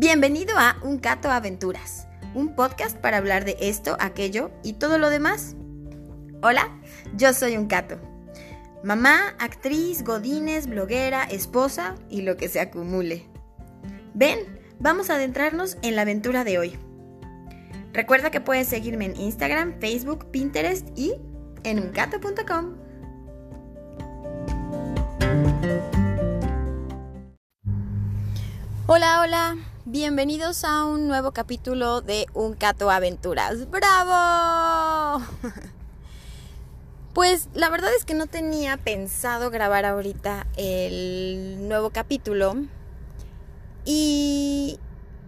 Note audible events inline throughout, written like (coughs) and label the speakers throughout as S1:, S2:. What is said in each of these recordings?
S1: Bienvenido a Un Cato Aventuras, un podcast para hablar de esto, aquello y todo lo demás. Hola, yo soy un Cato. Mamá, actriz, godines, bloguera, esposa y lo que se acumule. Ven, vamos a adentrarnos en la aventura de hoy. Recuerda que puedes seguirme en Instagram, Facebook, Pinterest y en uncato.com. Hola, hola. Bienvenidos a un nuevo capítulo de Un Cato Aventuras. ¡Bravo! (laughs) Pues la verdad es que no tenía pensado grabar ahorita el nuevo capítulo y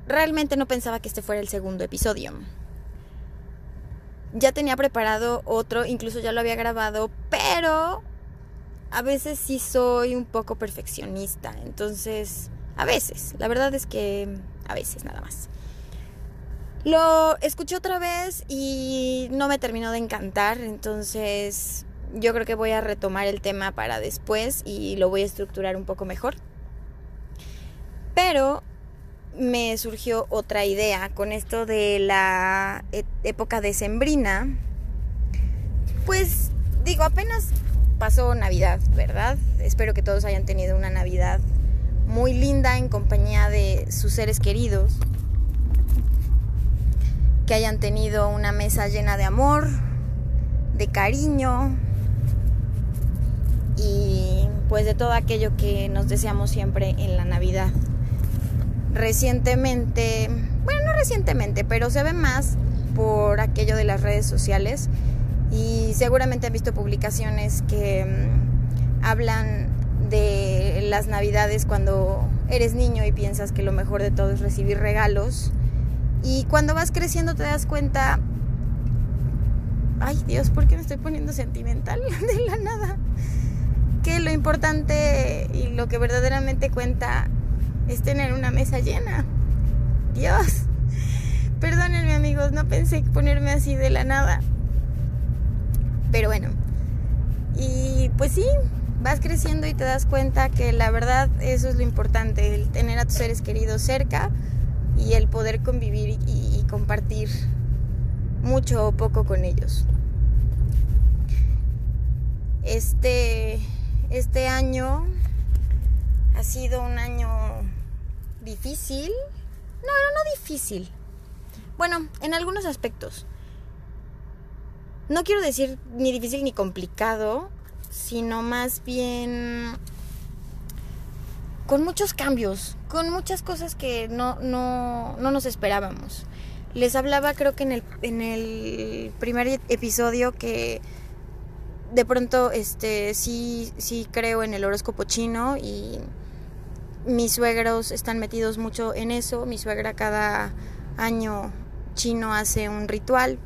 S1: realmente no pensaba que este fuera el segundo episodio. Ya tenía preparado otro, incluso ya lo había grabado, pero a veces sí soy un poco perfeccionista, entonces a veces, la verdad es que a veces nada más. Lo escuché otra vez y no me terminó de encantar, entonces yo creo que voy a retomar el tema para después y lo voy a estructurar un poco mejor. Pero me surgió otra idea con esto de la e-, época decembrina. Pues digo, apenas pasó Navidad, ¿verdad? Espero que todos hayan tenido una Navidad muy linda en compañía de sus seres queridos, que hayan tenido una mesa llena de amor, de cariño y pues de todo aquello que nos deseamos siempre en la Navidad. Recientemente, bueno, no recientemente, pero se ve más por aquello de las redes sociales y seguramente han visto publicaciones que mm, hablan de las navidades cuando eres niño y piensas que lo mejor de todo es recibir regalos. Y cuando vas creciendo te das cuenta, ay Dios, ¿por qué me estoy poniendo sentimental (laughs) de la nada? Que lo importante y lo que verdaderamente cuenta es tener una mesa llena. Dios, perdónenme amigos, no pensé ponerme así de la nada. Pero bueno, y pues sí, vas creciendo y te das cuenta que la verdad eso es lo importante, el tener a tus seres queridos cerca y el poder convivir y, compartir mucho o poco con ellos. Este, este año ha sido un año difícil. No, no, no difícil. Bueno, en algunos aspectos. No quiero decir ni difícil ni complicado, sino más bien con muchos cambios, con muchas cosas que no, no, no nos esperábamos. Les hablaba creo que en el, en el primer episodio que de pronto este sí, sí creo en el horóscopo chino y mis suegros están metidos mucho en eso. Mi suegra cada año chino hace un ritual.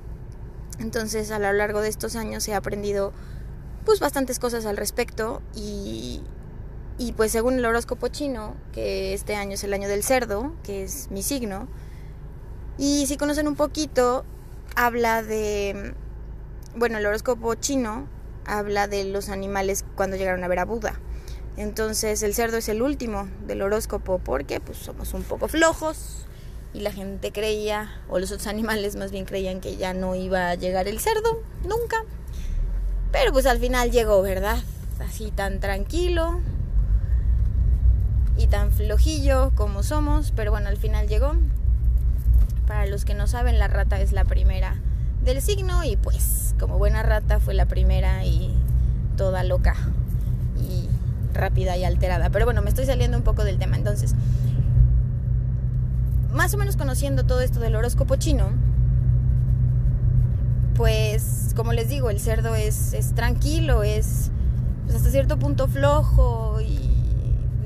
S1: Entonces a lo largo de estos años he aprendido pues bastantes cosas al respecto y, y pues según el horóscopo chino, que este año es el año del cerdo, que es mi signo, y si conocen un poquito, habla de, bueno, el horóscopo chino habla de los animales cuando llegaron a ver a Buda. Entonces el cerdo es el último del horóscopo porque pues somos un poco flojos y la gente creía, o los otros (laughs) animales más bien creían que ya no iba a llegar el cerdo, nunca. Pero pues al final llegó, ¿verdad? Así tan tranquilo y tan flojillo como somos, pero bueno, al final llegó. Para los que no saben, la rata es la primera del signo y pues como buena rata fue la primera y toda loca y rápida y alterada. Pero bueno, me estoy saliendo un poco del tema. Entonces, más o menos conociendo todo esto del horóscopo chino, pues como les digo, el cerdo es, es tranquilo, es pues, hasta cierto punto flojo y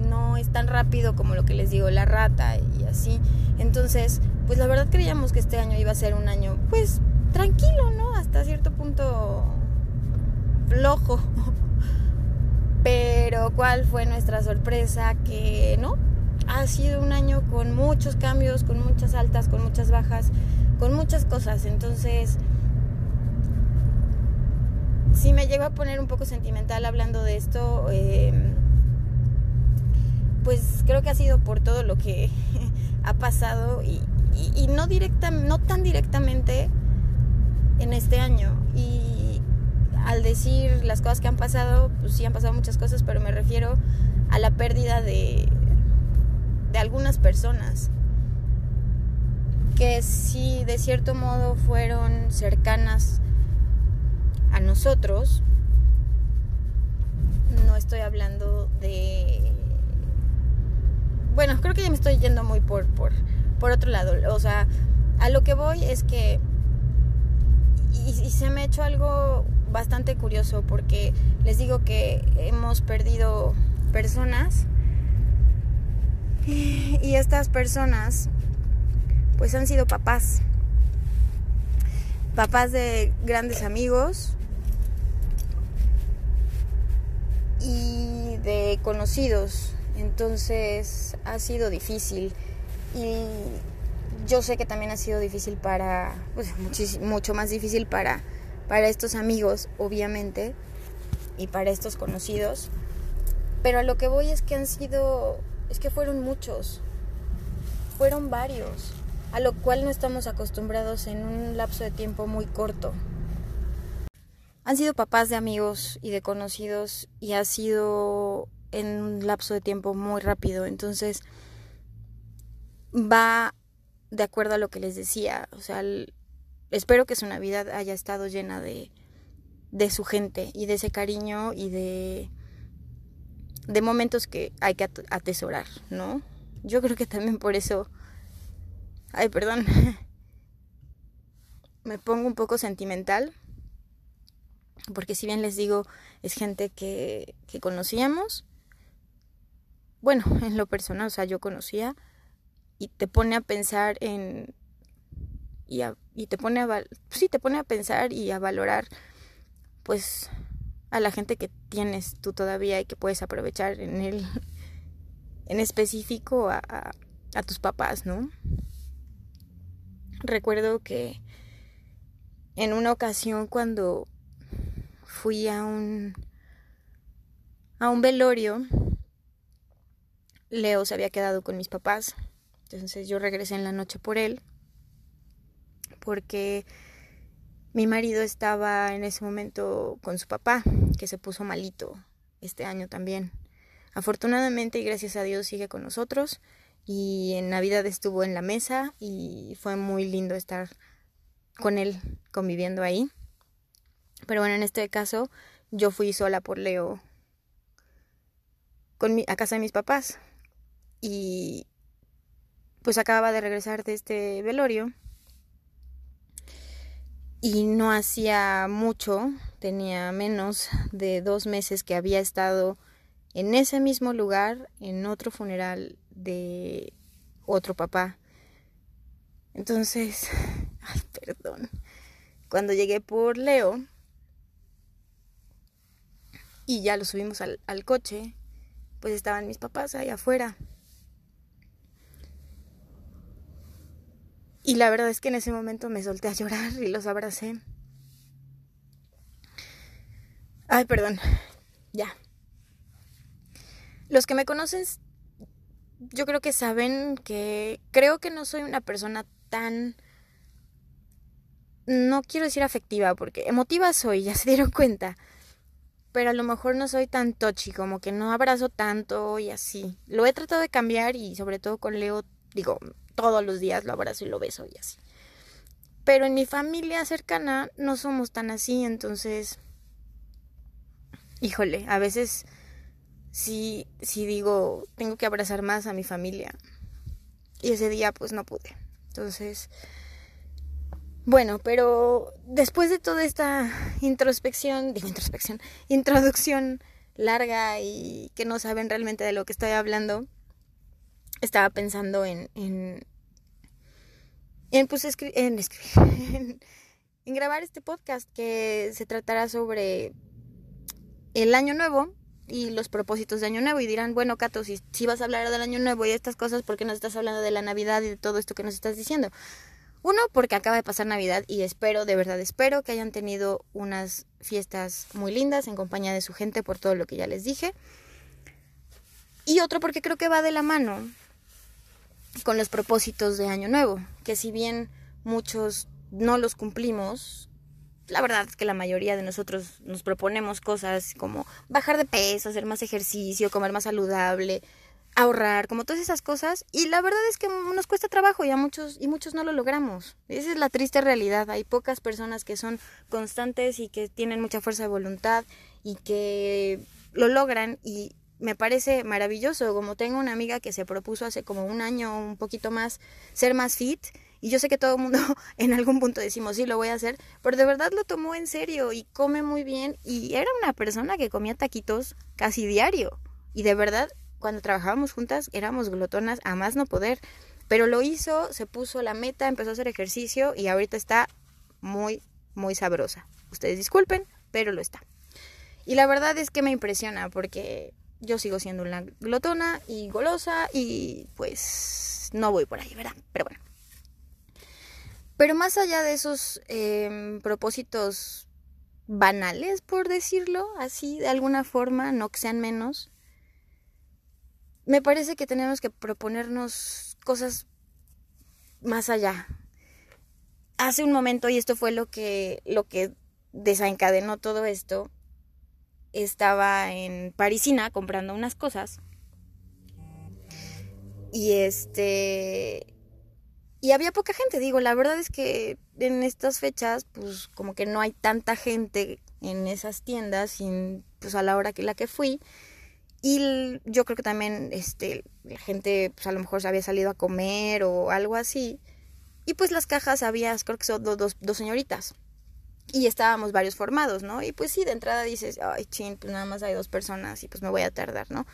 S1: no es tan rápido como lo que les digo, la rata y así. Entonces, pues la verdad creíamos que este año iba a ser un año pues tranquilo, ¿no? Hasta cierto punto flojo. (laughs) Pero ¿cuál fue nuestra sorpresa? Que no, ha sido un año con muchos cambios, con muchas altas, con muchas bajas, con muchas cosas. Entonces, si me llego a poner un poco sentimental hablando de esto, em, pues creo que ha sido por todo lo que (laughs) ha pasado y, y, no, directa, no tan directamente en este año. Y al decir las cosas que han pasado, pues sí han pasado muchas cosas, pero me refiero a la pérdida de, de algunas personas que sí de cierto modo fueron cercanas a nosotros. No estoy hablando de... Bueno, creo que ya me estoy yendo muy por, por, por otro lado. O sea, a lo que voy es que... Y, y se me ha hecho algo bastante curioso porque les digo que hemos perdido personas y estas personas pues han sido papás. Papás de grandes amigos y de conocidos. Entonces ha sido difícil. Y yo sé que también ha sido difícil para, pues mucho más difícil para, para estos amigos, obviamente, y para estos conocidos. Pero a lo que voy es que han sido, es que fueron muchos, fueron varios a lo cual no estamos acostumbrados en un lapso de tiempo muy corto. Han sido papás de amigos y de conocidos y ha sido en un lapso de tiempo muy rápido, entonces va de acuerdo a lo que les decía, o sea, espero que su Navidad haya estado llena de, de su gente y de ese cariño y de, de momentos que hay que atesorar, ¿no? Yo creo que también por eso Ay, perdón. (laughs) Me pongo un poco sentimental. Porque si bien les digo, es gente que, que conocíamos. Bueno, (laughs) en lo personal, o sea, yo conocía. Y te pone a pensar en... Y, y te pone a... Sí, te pone a pensar y a valorar, pues, a la gente que tienes tú todavía y que puedes aprovechar en el... (laughs) En específico a, a, a tus papás, ¿no? Recuerdo que en una ocasión cuando fui a un a un velorio Leo se había quedado con mis papás. Entonces yo regresé en la noche por él porque mi marido estaba en ese momento con su papá, que se puso malito este año también. Afortunadamente y gracias a Dios sigue con nosotros y en Navidad estuvo en la mesa y fue muy lindo estar con él conviviendo ahí. Pero bueno, en este caso yo fui sola por Leo con mi, a casa de mis papás y pues acababa de regresar de este velorio y no hacía mucho, tenía menos de dos meses que había estado en ese mismo lugar, en otro funeral de otro papá. Entonces, (laughs) ay, perdón. Cuando llegué por Leo y ya lo subimos al, al coche, pues estaban mis papás ahí afuera. Y la verdad es que en ese momento me solté a llorar y los abracé. Ay, perdón. Ya. Los que me conocen yo creo que saben que creo que no soy una persona tan no quiero decir afectiva porque emotiva soy, (laughs) ya se dieron cuenta. Pero a lo mejor no soy tan tochi, como que no abrazo tanto y así. Lo he tratado de cambiar y sobre todo con Leo, digo, todos los días lo abrazo y lo beso y así. Pero en mi familia cercana no somos tan así, entonces híjole, a veces si si digo, tengo que abrazar más a mi familia. Y ese día pues no pude. Entonces, bueno, pero después de toda esta introspección, digo introspección, introducción larga y que no saben realmente de lo que estoy hablando, estaba pensando en, en, en pues en, escribir, (laughs) en grabar este podcast que se tratará sobre el año nuevo y los propósitos de Año Nuevo y dirán, bueno, Cato, si, si vas a hablar del Año Nuevo y estas cosas, ¿por qué nos estás hablando de la Navidad y de todo esto que nos estás diciendo? Uno, porque acaba de pasar Navidad y espero, de verdad espero que hayan tenido unas fiestas muy lindas en compañía de su gente por todo lo que ya les dije. Y otro porque creo que va de la mano con los propósitos de Año Nuevo, que si bien muchos no los cumplimos, la verdad es que la mayoría de nosotros nos proponemos cosas como bajar de peso, hacer más ejercicio, comer más saludable, ahorrar, como todas esas cosas. Y la verdad es que nos cuesta trabajo y a muchos, y muchos no lo logramos. Esa es la triste realidad. Hay pocas personas que son constantes y que tienen mucha fuerza de voluntad y que lo logran y me parece maravilloso. Como tengo una amiga que se propuso hace como un año un poquito más ser más fit y yo sé que todo el mundo (laughs) en algún punto decimos, sí, lo voy a hacer, pero de verdad lo tomó en serio y come muy bien y era una persona que comía taquitos casi diario. Y de verdad, cuando trabajábamos juntas éramos glotonas a más no poder. Pero lo hizo, se puso la meta, empezó a hacer ejercicio y ahorita está muy, muy sabrosa. Ustedes disculpen, pero lo está. Y la verdad es que me impresiona porque yo sigo siendo una glotona y golosa y pues no voy por ahí, ¿verdad? Pero bueno. Pero más allá de esos em, propósitos banales, por decirlo así, de alguna forma, no que sean menos, me parece que tenemos que proponernos cosas más allá. Hace un momento, y esto fue lo que, lo que desencadenó todo esto, estaba en Parisina comprando unas cosas. Y este y había poca gente, digo, la verdad es que en estas fechas, pues como que no hay tanta gente en esas tiendas, sin, pues a la hora que la que fui. Y yo creo que también este, la gente, pues a lo mejor se había salido a comer o algo así. Y pues las cajas había, creo que son dos, dos señoritas. Y estábamos varios formados, ¿no? Y pues sí, de entrada dices, ay, chin, pues nada más hay dos personas y pues me voy a tardar, ¿no?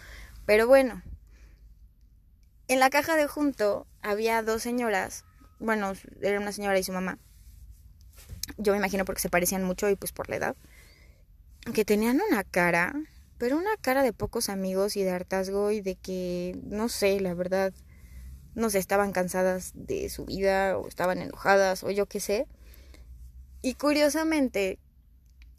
S1: Pero bueno, en la caja de junto había dos señoras, bueno, era una señora y su mamá. Yo me imagino porque se parecían mucho y pues por la edad. Que tenían una cara, pero una cara de pocos amigos y de hartazgo y de que, no sé, la verdad, no sé, estaban cansadas de su vida o estaban enojadas o yo qué sé. Y curiosamente,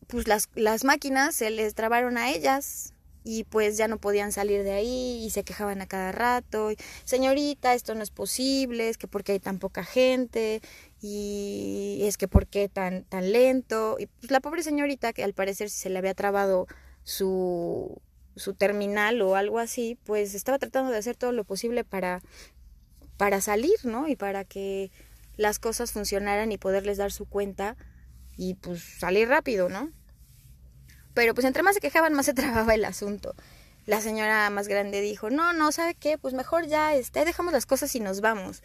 S1: pues las, las máquinas se les trabaron a ellas y pues ya no podían salir de ahí y se quejaban a cada rato, señorita, esto no es posible, es que porque hay tan poca gente y es que por qué tan, tan lento. Y pues la pobre señorita, que al parecer se le había trabado su, su terminal o algo así, pues estaba tratando de hacer todo lo posible para, para salir, ¿no? Y para que las cosas funcionaran y poderles dar su cuenta y pues salir rápido, ¿no? Pero pues entre más se quejaban, más se (laughs) trababa el asunto. La señora más grande dijo, no, no, ¿sabe qué? Pues mejor ya este, dejamos las cosas y nos vamos.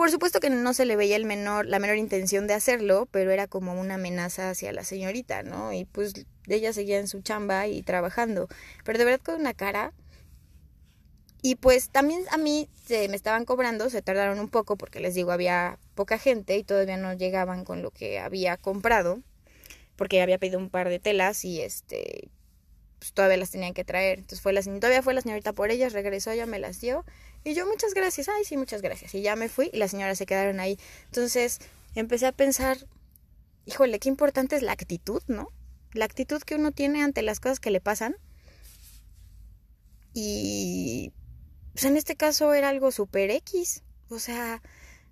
S1: Por supuesto que no se le veía el menor, la menor intención de hacerlo, pero era como una amenaza hacia la señorita, ¿no? Y pues ella seguía en su chamba y trabajando. Pero de verdad con una cara. Y pues también a mí se me estaban cobrando, se tardaron un poco porque les digo, había poca gente y todavía no llegaban con lo que había comprado porque había pedido un par de telas y este pues todavía las tenían que traer. Entonces fue la todavía fue la señorita por ellas, regresó, ya me las dio y yo muchas gracias. Ay, sí, muchas gracias. Y ya me fui y las señoras se quedaron ahí. Entonces, empecé a pensar, híjole, qué importante es la actitud, ¿no? La actitud que uno tiene ante las cosas que le pasan. Y pues en este caso era algo super X, o sea,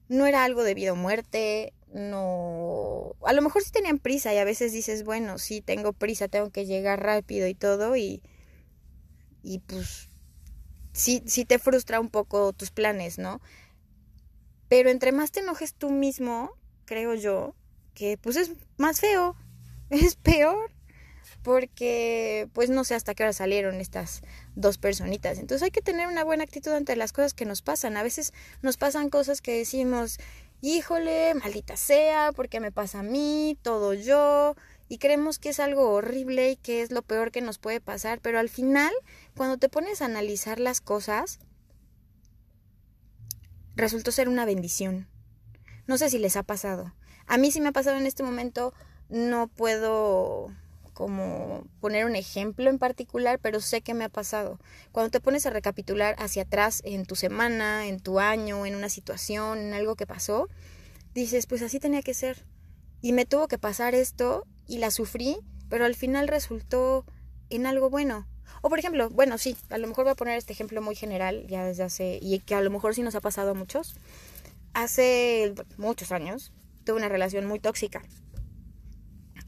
S1: no era algo de vida o muerte, no, a lo mejor sí tenían prisa y a veces dices, bueno, sí tengo prisa, tengo que llegar rápido y todo y, y pues sí, sí te frustra un poco tus planes, ¿no? Pero entre más te enojes tú mismo, creo yo, que pues es más feo, (laughs) es peor, porque pues no sé hasta qué hora salieron estas dos personitas. Entonces hay que tener una buena actitud ante las cosas que nos pasan. A veces nos pasan cosas que decimos, híjole, maldita sea, porque me pasa a mí, todo yo, y creemos que es algo horrible y que es lo peor que nos puede pasar, pero al final, cuando te pones a analizar las cosas, resultó ser una bendición. No sé si les ha pasado. A mí sí me ha pasado en este momento, no puedo como poner un ejemplo en particular, pero sé que me ha pasado. Cuando te pones a recapitular hacia atrás en tu semana, en tu año, en una situación, en algo que pasó, dices, pues así tenía que ser. Y me tuvo que pasar esto y la sufrí, pero al final resultó en algo bueno. O por ejemplo, bueno, sí, a lo mejor voy a poner este ejemplo muy general, ya desde hace, y que a lo mejor sí nos ha pasado a muchos. Hace muchos años tuve una relación muy tóxica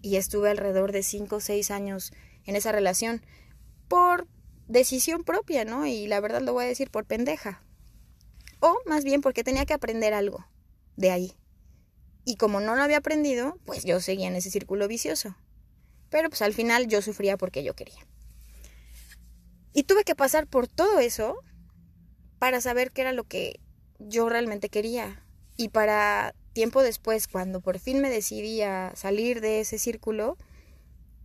S1: y estuve alrededor de 5 o 6 años en esa relación por decisión propia, ¿no? Y la verdad lo voy a decir por pendeja. O más bien porque tenía que aprender algo de ahí. Y como no lo había aprendido, pues yo seguía en ese círculo vicioso. Pero pues al final yo sufría porque yo quería. Y tuve que pasar por todo eso para saber qué era lo que yo realmente quería. Y para tiempo después, cuando por fin me decidí a salir de ese círculo,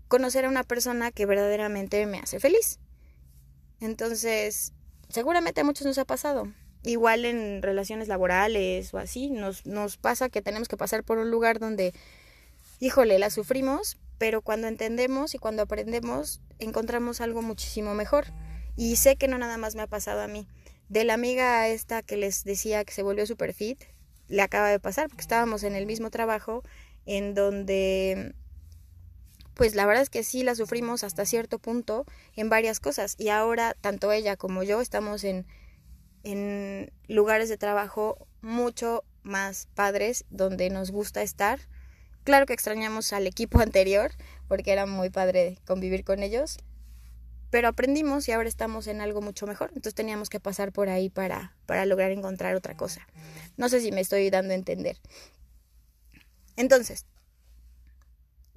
S1: conocer a una persona que verdaderamente me hace feliz. Entonces, seguramente a muchos nos ha pasado. Igual en relaciones laborales o así, nos, pasa que tenemos que pasar por un lugar donde, híjole, la sufrimos, pero cuando entendemos y cuando aprendemos, encontramos algo muchísimo mejor. Y sé que no nada más me ha pasado a mí. De la amiga esta que les decía que se volvió super fit, le acaba de pasar porque estábamos en el mismo trabajo en donde pues la verdad es que sí la sufrimos hasta cierto punto en varias cosas y ahora tanto ella como yo estamos en, en lugares de trabajo mucho más padres donde nos gusta estar. Claro que extrañamos al equipo (laughs) anterior porque era muy padre convivir con ellos, pero aprendimos y ahora estamos en algo mucho mejor. Entonces teníamos que pasar por ahí para, para lograr encontrar otra cosa. No sé si me estoy dando a entender. Entonces,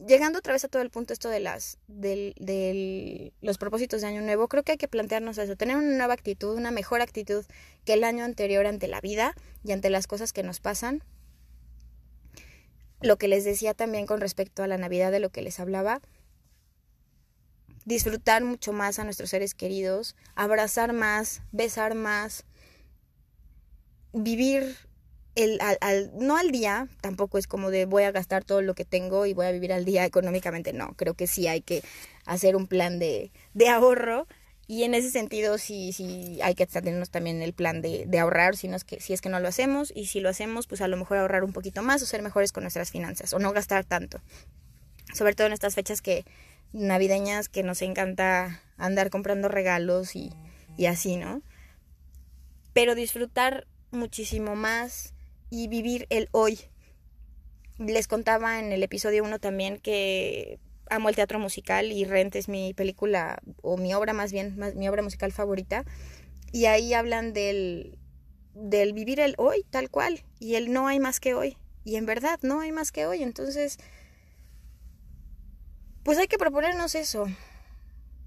S1: llegando otra vez a todo el punto esto de las de los propósitos de año nuevo, creo que hay que plantearnos eso, tener una nueva actitud, una mejor actitud que el año anterior ante la vida y ante las cosas que nos pasan. Lo que les decía también con respecto a la Navidad de lo que les hablaba, disfrutar mucho más a nuestros seres queridos, abrazar más, besar más, vivir el, al, no al día, tampoco es como de voy a gastar todo lo que tengo y voy a vivir al día económicamente, no, creo que sí hay que hacer un plan de, de ahorro. Y en ese sentido sí, sí hay que tenernos también el plan de, de ahorrar si, no es que, si es que no lo hacemos y si lo hacemos pues a lo mejor ahorrar un poquito más o ser mejores con nuestras finanzas o no gastar tanto, sobre todo en estas fechas que navideñas que nos encanta andar comprando regalos y, y así, ¿no? Pero disfrutar muchísimo más y vivir el hoy. Les contaba en el episodio 1 también que amo el teatro musical y Rent es mi película o mi obra más bien, mi obra musical favorita. Y ahí hablan del, del vivir el hoy tal cual y el no hay más que hoy. Y en verdad no hay más que hoy. Entonces, pues hay que proponernos eso.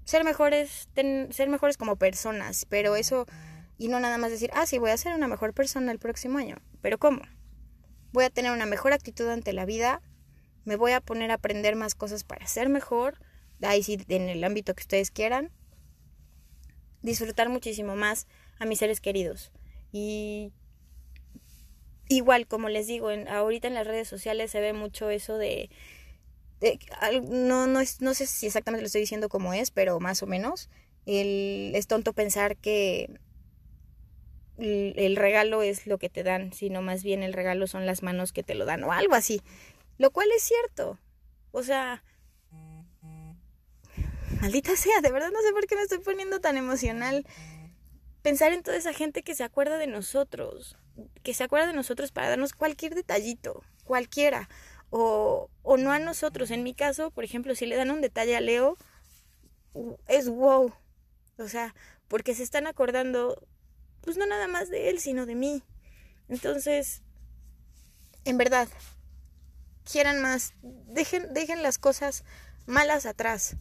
S1: Ser mejores, ser mejores como personas, pero eso y no nada más decir, ah, sí, voy a ser una mejor persona el próximo año. Pero ¿cómo? Voy a tener una mejor actitud ante la vida, me voy a poner a aprender más cosas para ser mejor, ahí sí, en el ámbito que ustedes quieran, disfrutar muchísimo más a mis seres queridos. Y igual, como les digo, en, ahorita en las redes sociales se ve mucho eso de... no, no, es, no sé si exactamente lo estoy diciendo como es, pero más o menos. El, es tonto pensar que el regalo es lo que te dan, sino más bien el regalo son las manos que te lo dan o algo así. Lo cual es cierto. O sea, maldita sea, de verdad no sé por qué me estoy poniendo tan emocional. Pensar en toda esa gente que se acuerda de nosotros, que se acuerda de nosotros para darnos cualquier detallito, cualquiera, o, o no a nosotros. En mi caso, por ejemplo, si le dan un detalle a Leo, es wow. O sea, porque se están acordando pues no nada más de él, sino de mí. Entonces, en verdad, quieran más, dejen, dejen las cosas malas atrás,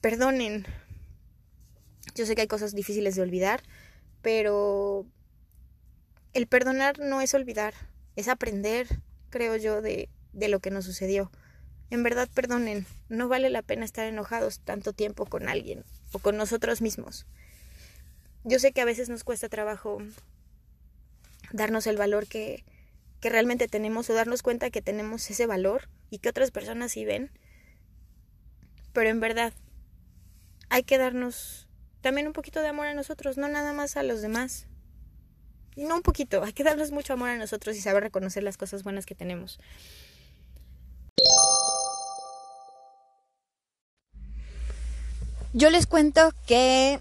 S1: perdonen. Yo sé que hay cosas difíciles de olvidar, pero el perdonar no es olvidar, es aprender, creo yo, de, de lo que nos sucedió. En verdad, perdonen, no vale la pena estar enojados tanto tiempo con alguien o con nosotros mismos yo sé que a veces nos cuesta trabajo darnos el valor que, que realmente tenemos o darnos cuenta que tenemos ese valor y que otras personas sí ven. Pero en verdad hay que darnos también un poquito de amor a nosotros, no nada más a los demás. No un poquito, hay que darnos mucho amor a nosotros y saber reconocer las cosas buenas que tenemos.
S2: Yo les cuento que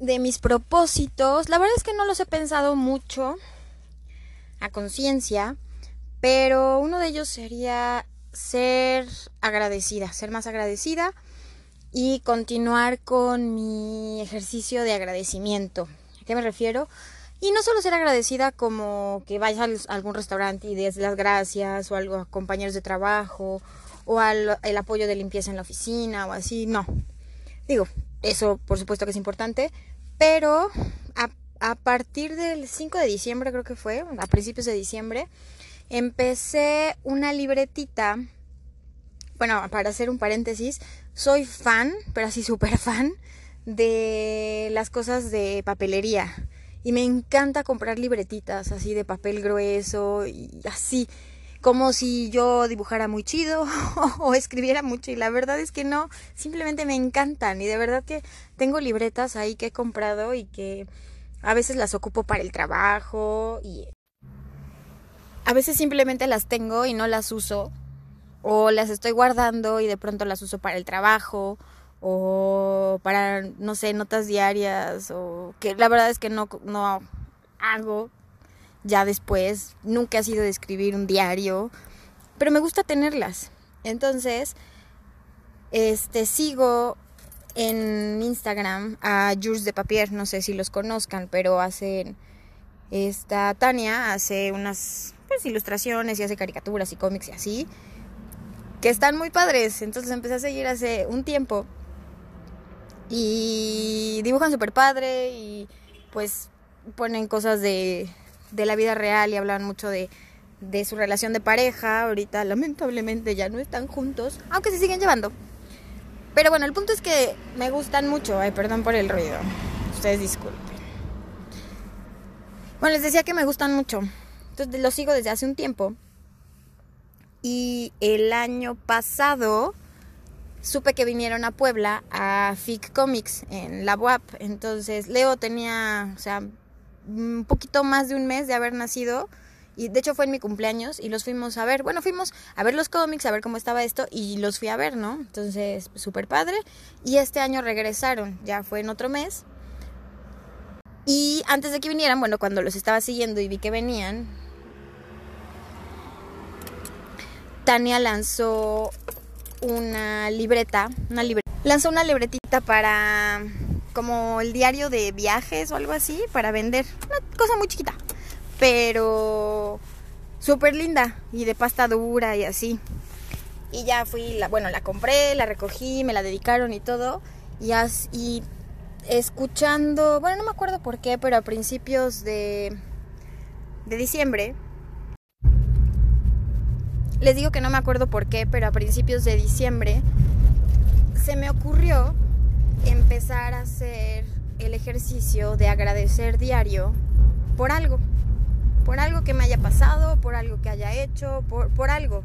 S2: de mis propósitos, la verdad es que no los he pensado mucho a conciencia, pero uno de ellos sería ser agradecida, ser más agradecida y continuar con mi ejercicio de agradecimiento. ¿A qué me refiero? Y no solo ser agradecida como que vayas a algún restaurante y des las gracias o a compañeros de trabajo o al el apoyo de limpieza en la oficina o así, no. Digo, eso por supuesto que es importante, pero a, a partir del 5 de diciembre creo que fue, a principios de diciembre, empecé una libretita. Bueno, para hacer un paréntesis, soy fan, pero así súper fan, de las cosas de papelería. Y me encanta comprar libretitas así de papel grueso y así, como si yo dibujara muy chido (laughs) o escribiera mucho. Y la verdad es que no, simplemente me encantan. Y de verdad que tengo libretas ahí que he comprado y que a veces las ocupo para el trabajo y a veces simplemente las tengo y no las uso. O las estoy guardando y de pronto las uso para el trabajo o para, no sé, notas diarias o que la verdad es que no, no hago ya después, nunca ha sido de escribir un diario, pero me gusta tenerlas. Entonces, este sigo en Instagram a Jules de Papier, no sé si los conozcan, pero hacen esta Tania hace unas pues, ilustraciones y hace caricaturas y cómics y así que están muy padres. Entonces empecé a seguir hace un tiempo y dibujan súper padre y pues ponen cosas de, de, la vida real y hablan mucho de, de su relación de pareja. Ahorita lamentablemente ya no están juntos, aunque se siguen llevando. Pero bueno, el punto es que me gustan mucho. Ay, perdón por el ruido. Ustedes disculpen. Bueno, les decía que me gustan mucho. Entonces los sigo desde hace un tiempo. Y el año pasado supe que vinieron a Puebla a FIC Comics en la UAP. Entonces Leo tenía, o sea, un poquito más de un mes de haber nacido. Y de hecho fue en mi cumpleaños y los fuimos a ver. Bueno, fuimos a ver los cómics, a ver cómo estaba esto y los fui a ver, ¿no? Entonces, súper padre. Y este año regresaron, ya fue en otro mes. Y antes de que vinieran, bueno, cuando los estaba siguiendo y vi que venían, Tania lanzó una libreta, una libreta, lanzó una libretita para como el diario de viajes o algo así para vender, una cosa muy chiquita, pero súper linda y de pasta dura y así. Y ya fui, la, bueno, la compré, la recogí, me la dedicaron y todo. Y, y escuchando, bueno, no me acuerdo por qué, pero a principios de, de diciembre les digo que no me acuerdo por qué, pero a principios de diciembre se me ocurrió empezar a hacer el ejercicio de agradecer diario por algo, por algo que me haya pasado, por algo que haya hecho, por, por algo.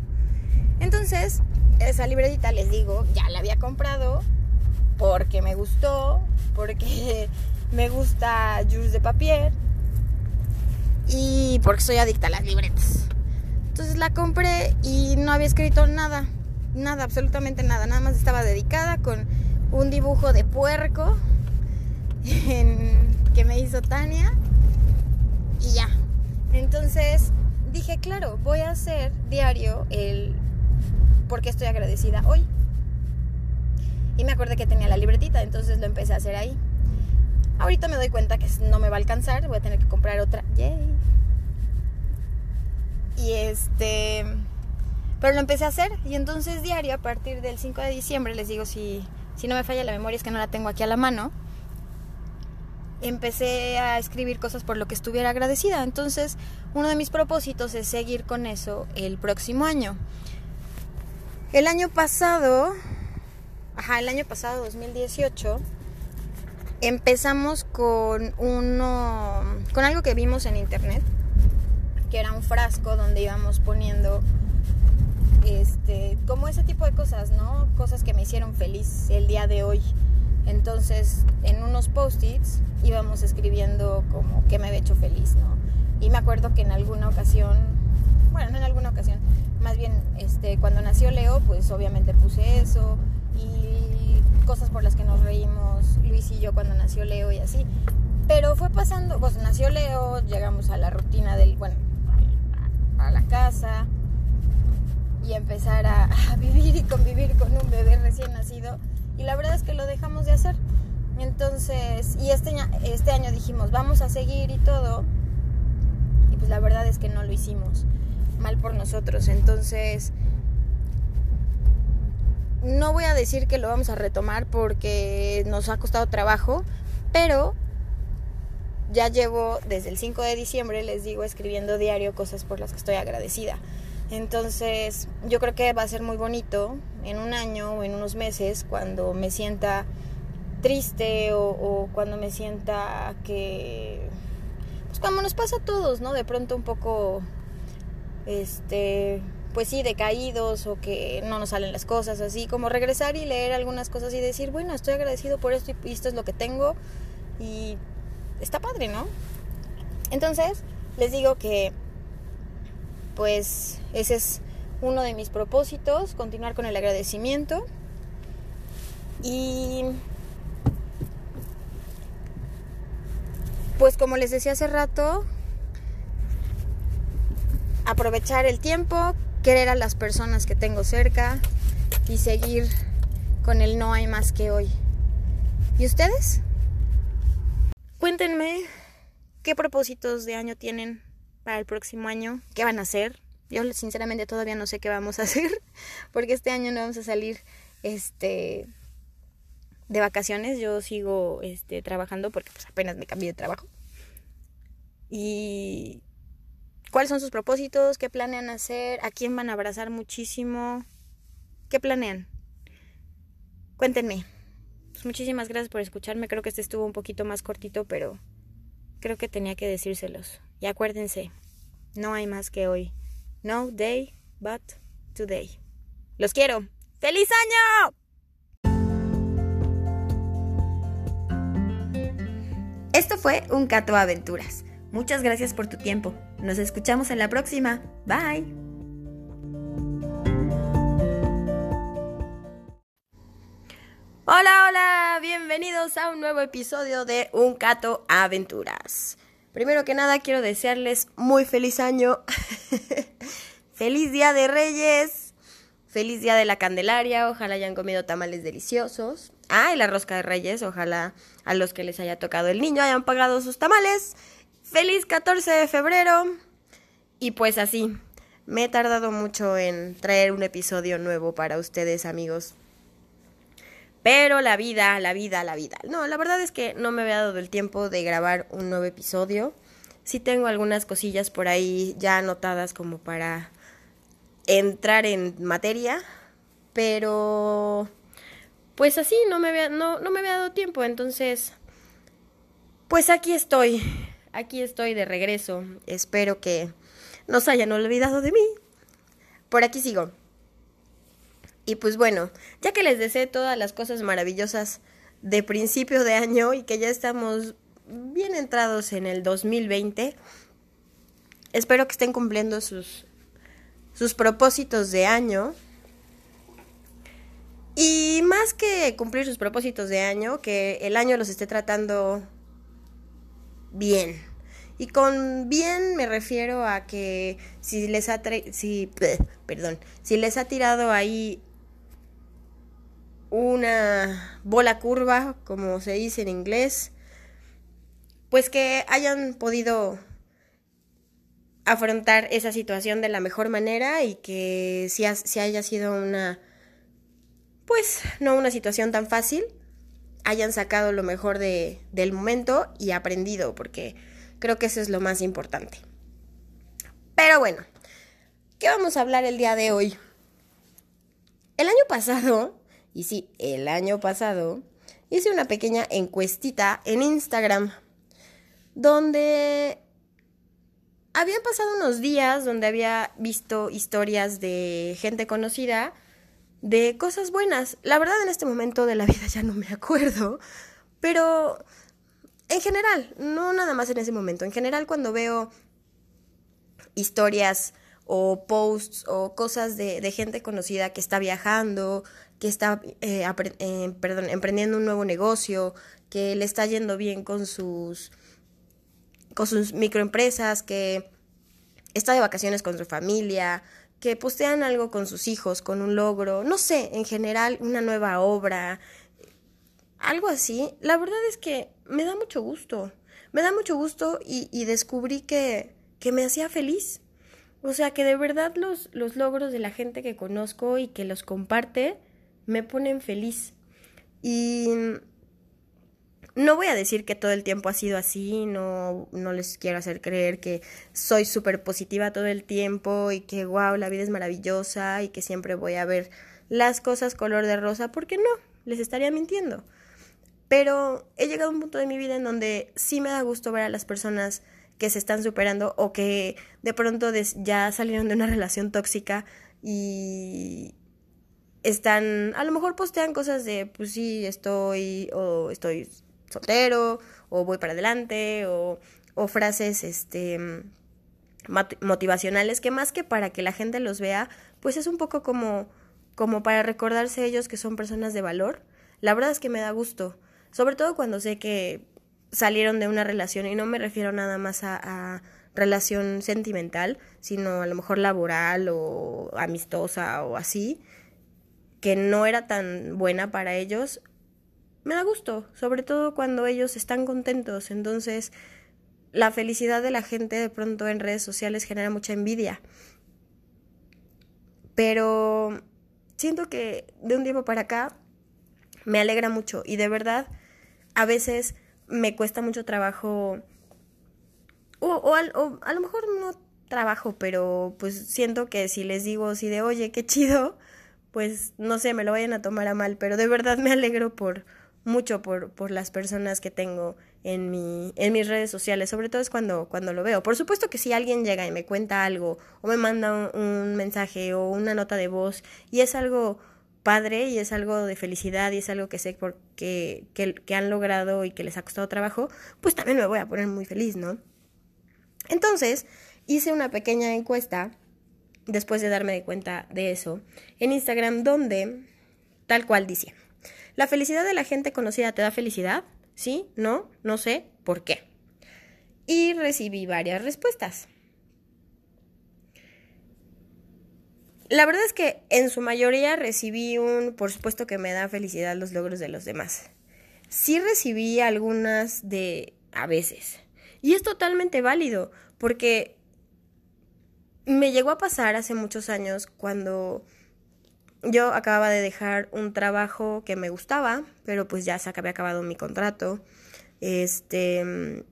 S2: Entonces, esa libretita, les digo, ya la había comprado porque me gustó, porque (laughs) me gusta Jules de Papier y porque soy adicta a las libretas. Entonces la compré y no había escrito nada, nada, absolutamente nada. Nada más estaba dedicada con un dibujo de puerco (laughs) que me hizo Tania y ya. Entonces dije, claro, voy a hacer diario el porque estoy agradecida hoy. Y me acordé que tenía la libretita, entonces lo empecé a hacer ahí. Ahorita me doy cuenta que no me va a alcanzar, voy a tener que comprar otra. Yay. Y este, pero lo empecé a hacer y entonces diario a partir del 5 de diciembre, les digo si, si no me falla la memoria es que no la tengo aquí a la mano, empecé a escribir cosas por lo que estuviera agradecida. Entonces, uno de mis propósitos es seguir con eso el próximo año. El año pasado, ajá, el año pasado, 2018, empezamos con uno, con algo que vimos en internet que era un frasco donde íbamos poniendo este como ese tipo de cosas, ¿no? Cosas que me hicieron feliz el día de hoy. Entonces, en unos post-its íbamos escribiendo como que me había hecho feliz, ¿no? Y me acuerdo que en alguna ocasión, bueno, no en alguna ocasión, más bien este cuando nació Leo, pues obviamente puse eso y
S1: cosas por las que nos reímos Luis y yo cuando nació Leo y así. Pero fue pasando, pues nació Leo, llegamos a la rutina del, bueno, a la casa y empezar a, a vivir y convivir con un bebé recién nacido. Y la verdad es que lo dejamos de hacer. Entonces, y este, este año dijimos, vamos a seguir y todo. Y pues la verdad es que no lo hicimos. Mal por nosotros. Entonces, no voy a decir que lo vamos a retomar porque nos ha costado trabajo, pero ya llevo desde el 5 de diciembre, les digo, escribiendo diario cosas por las que estoy agradecida. Entonces, yo creo que va a ser muy bonito en un año o en unos meses cuando me sienta triste o, cuando me sienta que pues como nos pasa a todos, ¿no? De pronto un poco este pues sí, decaídos o que no nos salen las cosas así, como regresar y leer algunas cosas y decir, bueno, estoy agradecido por esto y esto es lo que tengo y está padre, ¿no? Entonces, les digo que pues ese es uno de mis propósitos, continuar con el agradecimiento y pues como les decía hace rato, aprovechar el tiempo, querer a las personas que tengo cerca y seguir con el no hay más que hoy. ¿Y ustedes? Cuéntenme qué propósitos de año tienen para el próximo año, qué van a hacer. Yo sinceramente todavía no sé qué vamos a (laughs) hacer, porque este año no vamos a salir este de vacaciones, yo sigo este trabajando porque pues apenas me cambié de trabajo. Y ¿Cuáles son sus propósitos? ¿Qué planean hacer? ¿A quién van a abrazar muchísimo? ¿Qué planean? Cuéntenme. Pues muchísimas gracias por escucharme. Creo que este estuvo un poquito más cortito, pero creo que tenía que decírselos. Y acuérdense, no hay más que hoy. No day but today. Los quiero. ¡Feliz año! Esto fue un Cato Aventuras. Muchas gracias por tu tiempo. Nos escuchamos en la próxima. Bye. Hola, hola, bienvenidos a un nuevo episodio de Un Cato Aventuras. Primero que nada quiero desearles muy feliz año, (laughs) feliz día de Reyes, feliz día de la Candelaria, ojalá hayan comido tamales deliciosos. Ah, y la rosca de Reyes, ojalá a los que les haya tocado el niño hayan pagado sus tamales Feliz 14 de febrero. Y pues así, me he tardado mucho en traer un episodio nuevo para ustedes amigos. Pero la vida, la vida, la vida. No, la verdad es que no me había dado el tiempo de grabar un nuevo episodio. Sí tengo algunas cosillas por ahí ya anotadas como para entrar en materia. Pero pues así no me había, no, no me dado tiempo. Entonces, pues aquí estoy aquí estoy de regreso. Espero que no se hayan olvidado de mí. Por aquí sigo. Y pues bueno, ya que les deseé todas las cosas maravillosas de principio de año y que ya estamos bien entrados en el 2020, espero que estén cumpliendo sus, sus propósitos de año. Y más que cumplir sus propósitos de año, que el año los esté tratando bien. Y con bien me refiero a que si les ha si, (laughs) perdón, si les ha tirado ahí una bola curva, como se dice en inglés, pues que hayan podido afrontar esa situación de la mejor manera y que si, si haya sido una, pues no una situación tan fácil, hayan sacado lo mejor de, del momento y aprendido, porque creo que eso es lo más importante. Pero bueno, ¿qué vamos a hablar el día de hoy? El año pasado, y sí, el año pasado, hice una pequeña encuestita en Instagram donde habían pasado unos días donde había visto historias de gente conocida de cosas buenas. La verdad en este momento de la vida ya no me acuerdo, pero en general, no nada más en ese momento, en general cuando veo historias o posts o cosas de, de gente conocida que está viajando, que está eh, eh, emprendiendo un nuevo negocio, que le está yendo bien con sus, con sus microempresas, que está de vacaciones con su familia, que postean algo con sus hijos, con un logro, no sé, en general una nueva obra, algo así. La verdad es que me da mucho gusto, me da mucho gusto y, y descubrí que, que me hacía feliz. O sea, que de verdad los, los logros de la gente que conozco y que los comparte me ponen feliz. Y no voy a decir que todo el tiempo ha sido así, no, no les quiero hacer creer que soy súper positiva todo el tiempo y que, wow, la vida es maravillosa y que siempre voy a ver las cosas color de rosa, porque no, les estaría mintiendo. Pero he llegado a un punto de mi vida en donde sí me da gusto ver a las personas que se están superando o que de pronto ya salieron de una (laughs) relación tóxica y están, a lo mejor postean cosas de, pues sí, estoy, o estoy soltero, o voy para adelante, o, o frases, este, motivacionales, que más que para que la gente los vea, pues es un poco como, como para recordarse ellos que son personas de valor. La verdad es que me da gusto, sobre todo cuando sé que salieron de una relación y no me refiero nada más a, relación sentimental, sino a lo mejor laboral o amistosa o así, que no era tan buena para ellos, me da gusto, sobre todo cuando ellos están contentos. Entonces, la felicidad de la gente de pronto en redes sociales genera mucha envidia. Pero siento que de un tiempo para acá me alegra mucho y de verdad a veces me cuesta mucho trabajo, o, o, a lo mejor no trabajo, pero pues siento que si les digo así de, oye, qué chido, pues no sé, me lo vayan a tomar a mal, pero de verdad me alegro por mucho por, por las personas que tengo en, mi, en mis redes sociales, sobre todo es cuando, cuando lo veo. Por supuesto que si alguien llega y me cuenta algo o me manda un mensaje o una nota de voz y es algo padre y es algo de felicidad y es algo que sé porque, que, que han logrado y que les ha costado trabajo, pues también me voy a poner muy feliz, ¿no? Entonces, hice una pequeña encuesta después de darme de cuenta de eso en Instagram donde tal cual dice, ¿la felicidad de la gente conocida te da felicidad? ¿Sí? ¿No? No sé por qué. Y recibí varias respuestas. La verdad es que en su mayoría recibí un, por supuesto que me da felicidad los logros de los demás. Sí recibí algunas de a veces. Y es totalmente válido, porque me llegó a pasar hace muchos años cuando yo acababa de dejar un trabajo que me gustaba, pero pues ya se había acabado mi contrato. Este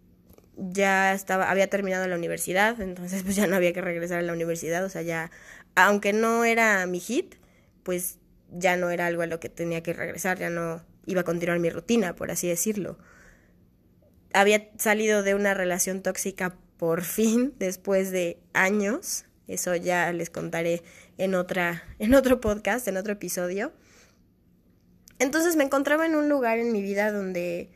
S1: ya estaba había terminado la universidad, entonces pues ya no había que regresar a la universidad, o sea, ya aunque no era mi hit, pues ya no era algo a lo que tenía que regresar, ya no iba a continuar mi rutina, por así decirlo. Había salido de una relación tóxica por fin, (laughs) después de años, eso ya les contaré en, otra, (laughs) en otro podcast, en otro episodio. Entonces me encontraba en un lugar en mi vida donde,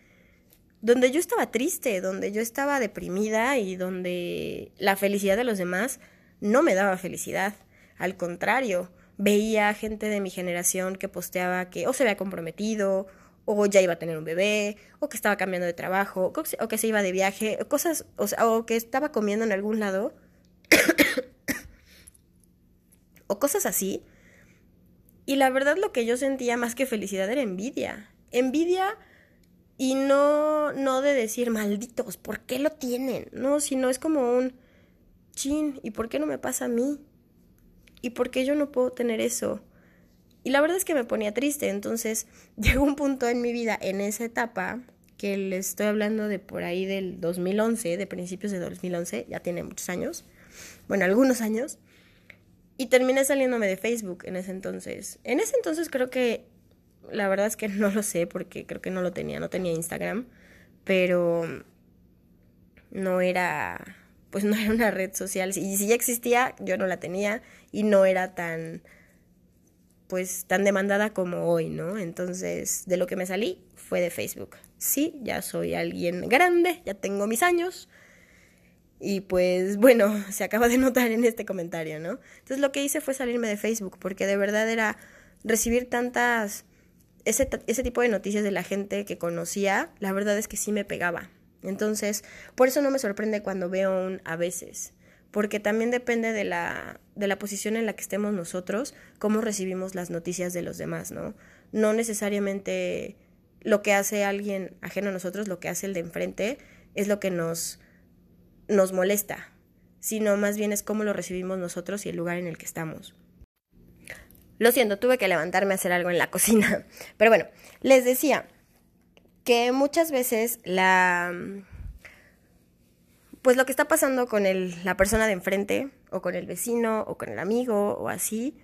S1: donde yo estaba triste, donde yo estaba deprimida y donde la felicidad de los demás no me daba felicidad. Al contrario, veía gente de mi generación que posteaba que o se había comprometido, o ya iba a tener un bebé, o que estaba cambiando de trabajo, o que se iba de viaje, cosas, o, o que estaba comiendo en algún lado, (coughs) o cosas así. Y la verdad lo que yo sentía más que felicidad era envidia. Envidia y no, no de decir malditos, ¿por qué lo tienen? No, sino es como un chin, ¿y por qué no me pasa a mí? ¿Y por qué yo no puedo tener eso? Y la verdad es que me ponía triste, entonces (laughs) llegó un punto en mi vida, en esa etapa, que le estoy hablando de por ahí del 2011, de principios de 2011, ya tiene muchos años, bueno, algunos años, y terminé saliéndome de Facebook en ese entonces. En ese entonces creo que, la verdad es que (laughs) no lo sé, porque creo que no lo tenía, no tenía Instagram, pero no era pues (laughs) no era una red social. Y si ya existía, yo no la tenía y no era tan, pues, tan demandada como hoy, ¿no? Entonces, de lo que me salí fue de Facebook. Sí, ya soy alguien grande, ya tengo mis años. Y pues bueno, (laughs) se acaba de notar en este comentario, ¿no? Entonces lo que hice fue salirme de Facebook porque de verdad era recibir tantas... Ese, ese tipo de noticias de la gente que conocía, la verdad es que sí me pegaba. Entonces, por eso no me sorprende cuando veo a veces, porque también depende de la, de la posición en la que estemos nosotros, cómo recibimos las noticias de los demás, ¿no? No necesariamente lo que hace alguien ajeno a nosotros, lo que hace el de enfrente, es lo que nos, nos molesta, sino más bien es cómo lo recibimos nosotros y el lugar en el que estamos. Lo siento, tuve que levantarme a hacer algo en la (laughs) cocina. Pero bueno, les decía que muchas veces la... Pues lo que está pasando con el, la persona de enfrente, o con el vecino, o con el amigo, o así,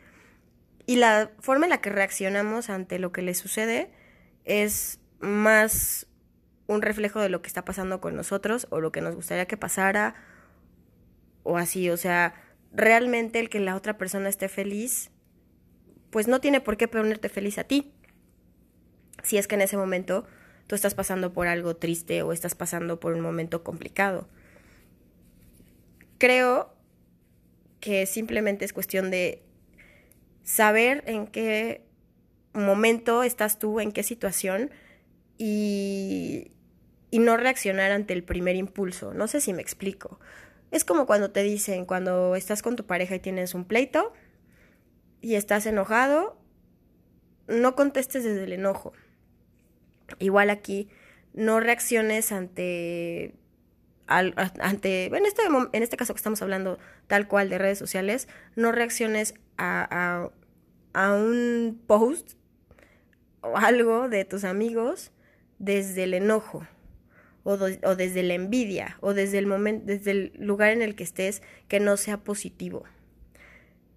S1: y la forma en la que reaccionamos ante lo que le sucede es más un reflejo de lo que está pasando con nosotros o lo que nos gustaría que pasara o así, o sea, realmente el que la otra persona esté feliz, pues no tiene por qué ponerte feliz a ti. Si es que en ese momento tú estás pasando por algo triste o estás pasando por un momento complicado. Creo que simplemente es cuestión de saber en qué momento estás tú, en qué situación y, y no reaccionar ante el primer impulso. No sé si me explico. Es como cuando te dicen, cuando estás con tu pareja y tienes un pleito y estás enojado, no contestes desde el enojo. Igual aquí, no reacciones ante, ante en, este, en este caso que estamos hablando tal cual de redes sociales, no reacciones a, a, a un post o algo de tus amigos desde el enojo o, o, desde la envidia o desde el momento, desde el lugar en el que estés que no sea positivo.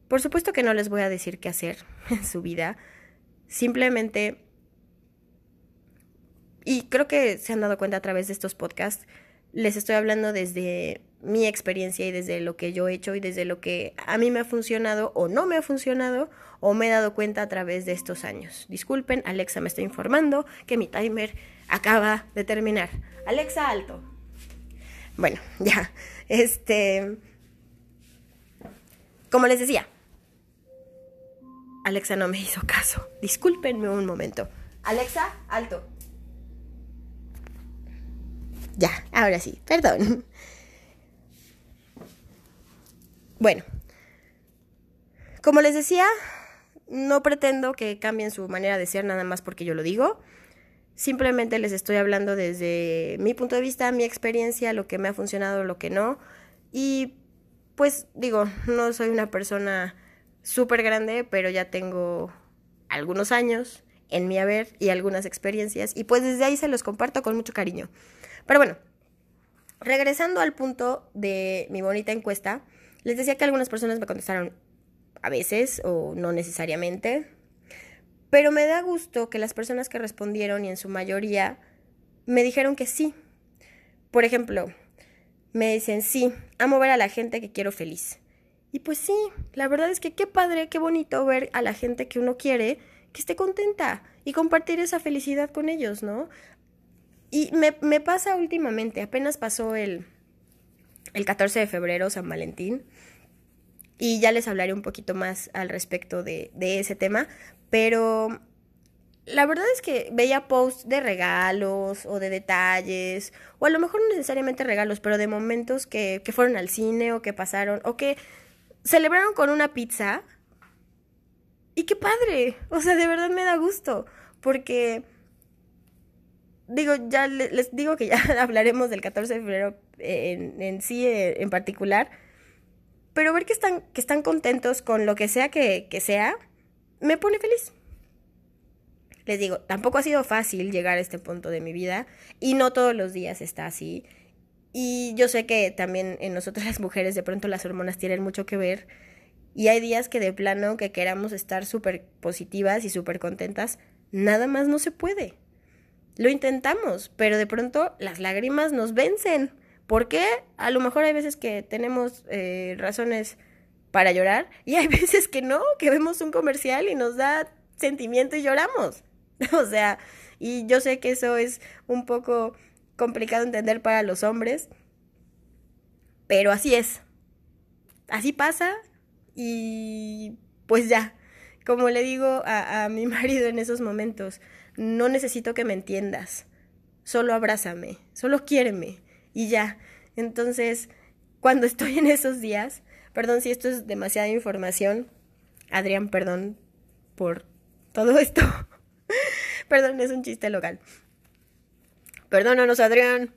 S1: Por supuesto que no les voy a decir qué hacer (laughs) en su vida, simplemente y creo que se han dado cuenta a través de estos podcasts, les estoy hablando desde mi experiencia y desde lo que yo he hecho y desde lo que a mí me ha funcionado o no me ha funcionado o me he dado cuenta a través de estos años. Disculpen, Alexa me está informando que mi timer acaba de terminar. Alexa, alto. Bueno, (laughs) ya. Este. Como les decía, Alexa no me hizo caso. Discúlpenme un momento. Alexa, alto. Ya, ahora sí, perdón. Bueno, como les decía, no pretendo que cambien su manera de ser nada más porque yo lo digo. Simplemente les estoy hablando desde mi punto de vista, mi experiencia, lo que me ha funcionado, lo que no. Y pues digo, no soy una persona súper grande, pero ya tengo algunos años en mi haber y algunas experiencias. Y pues desde ahí se los comparto con mucho cariño. Pero bueno, regresando al punto de mi bonita encuesta, les decía que algunas personas me contestaron a veces o no necesariamente, pero me da gusto que las personas que respondieron y en su mayoría me dijeron que sí. Por ejemplo, me dicen sí, amo ver a la gente que quiero feliz. Y pues sí, la verdad es que qué padre, qué bonito ver a la gente que uno quiere que esté contenta y compartir esa felicidad con ellos, ¿no? Y me, me pasa últimamente, apenas pasó el, el 14 de febrero, San Valentín, y ya les hablaré un poquito más al respecto de, de ese tema, pero la verdad es que veía posts de regalos o de detalles, o a lo mejor no necesariamente regalos, pero de momentos que, que fueron al cine o que pasaron, o que celebraron con una pizza. Y qué padre, o sea, de verdad me da gusto, porque digo, ya les digo que ya (laughs) hablaremos del 14 de febrero en, en sí eh, en particular, pero ver que están, que están contentos con lo que sea que, que sea, me pone feliz. Les digo, tampoco ha sido fácil llegar a este punto de mi vida y no todos los días está así. Y yo sé que también en nosotras las mujeres de pronto las hormonas tienen mucho que ver y hay días que de plano que queramos estar súper positivas y súper contentas, nada más no se puede. Lo intentamos, pero de pronto las lágrimas nos vencen. ¿Por qué? A lo mejor hay veces que tenemos eh, razones para llorar (laughs) y hay veces que no, que vemos un comercial y nos da sentimiento y lloramos. (laughs) o sea, y yo sé que eso es un poco complicado entender para los hombres, Pero así es. Así pasa y pues ya. Como le digo a, a mi (laughs) marido en esos momentos, no necesito que me entiendas. Solo abrázame, solo quiéreme y ya. Entonces, cuando estoy en esos días, perdón si esto es demasiada información, Adrián, perdón por todo esto. (laughs) perdón, es un chiste local. Perdónanos, Adrián.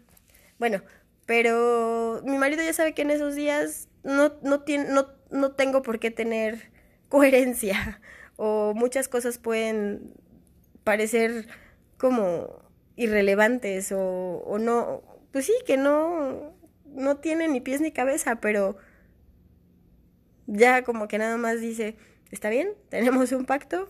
S1: Bueno, pero mi marido ya sabe que en esos días no, no, tiene, no, no tengo por qué tener coherencia o muchas cosas pueden parecer como irrelevantes o, o no, pues sí, que no, no tiene ni pies ni cabeza, pero ya como que nada más dice, está bien, (laughs) tenemos un pacto,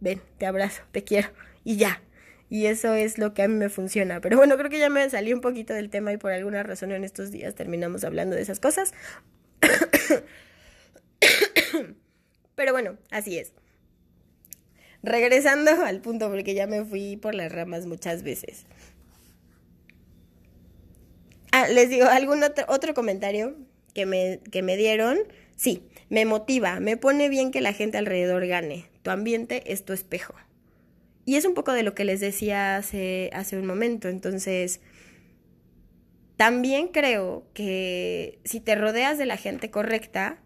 S1: ven, te abrazo, te quiero, y ya. Y eso es lo que a mí me funciona. Pero bueno, creo que ya me salí un poquito del tema y por alguna razón en estos días terminamos hablando de esas cosas. (coughs) Pero bueno, así es. Regresando al punto, porque ya me fui por las ramas muchas veces. Ah, les digo, algún otro, otro comentario que me, que me dieron. Sí, me motiva, me pone bien que la gente alrededor gane. Tu ambiente es tu espejo. Y es un poco de lo que les decía hace, hace un momento. Entonces, también creo que si te rodeas de la gente correcta,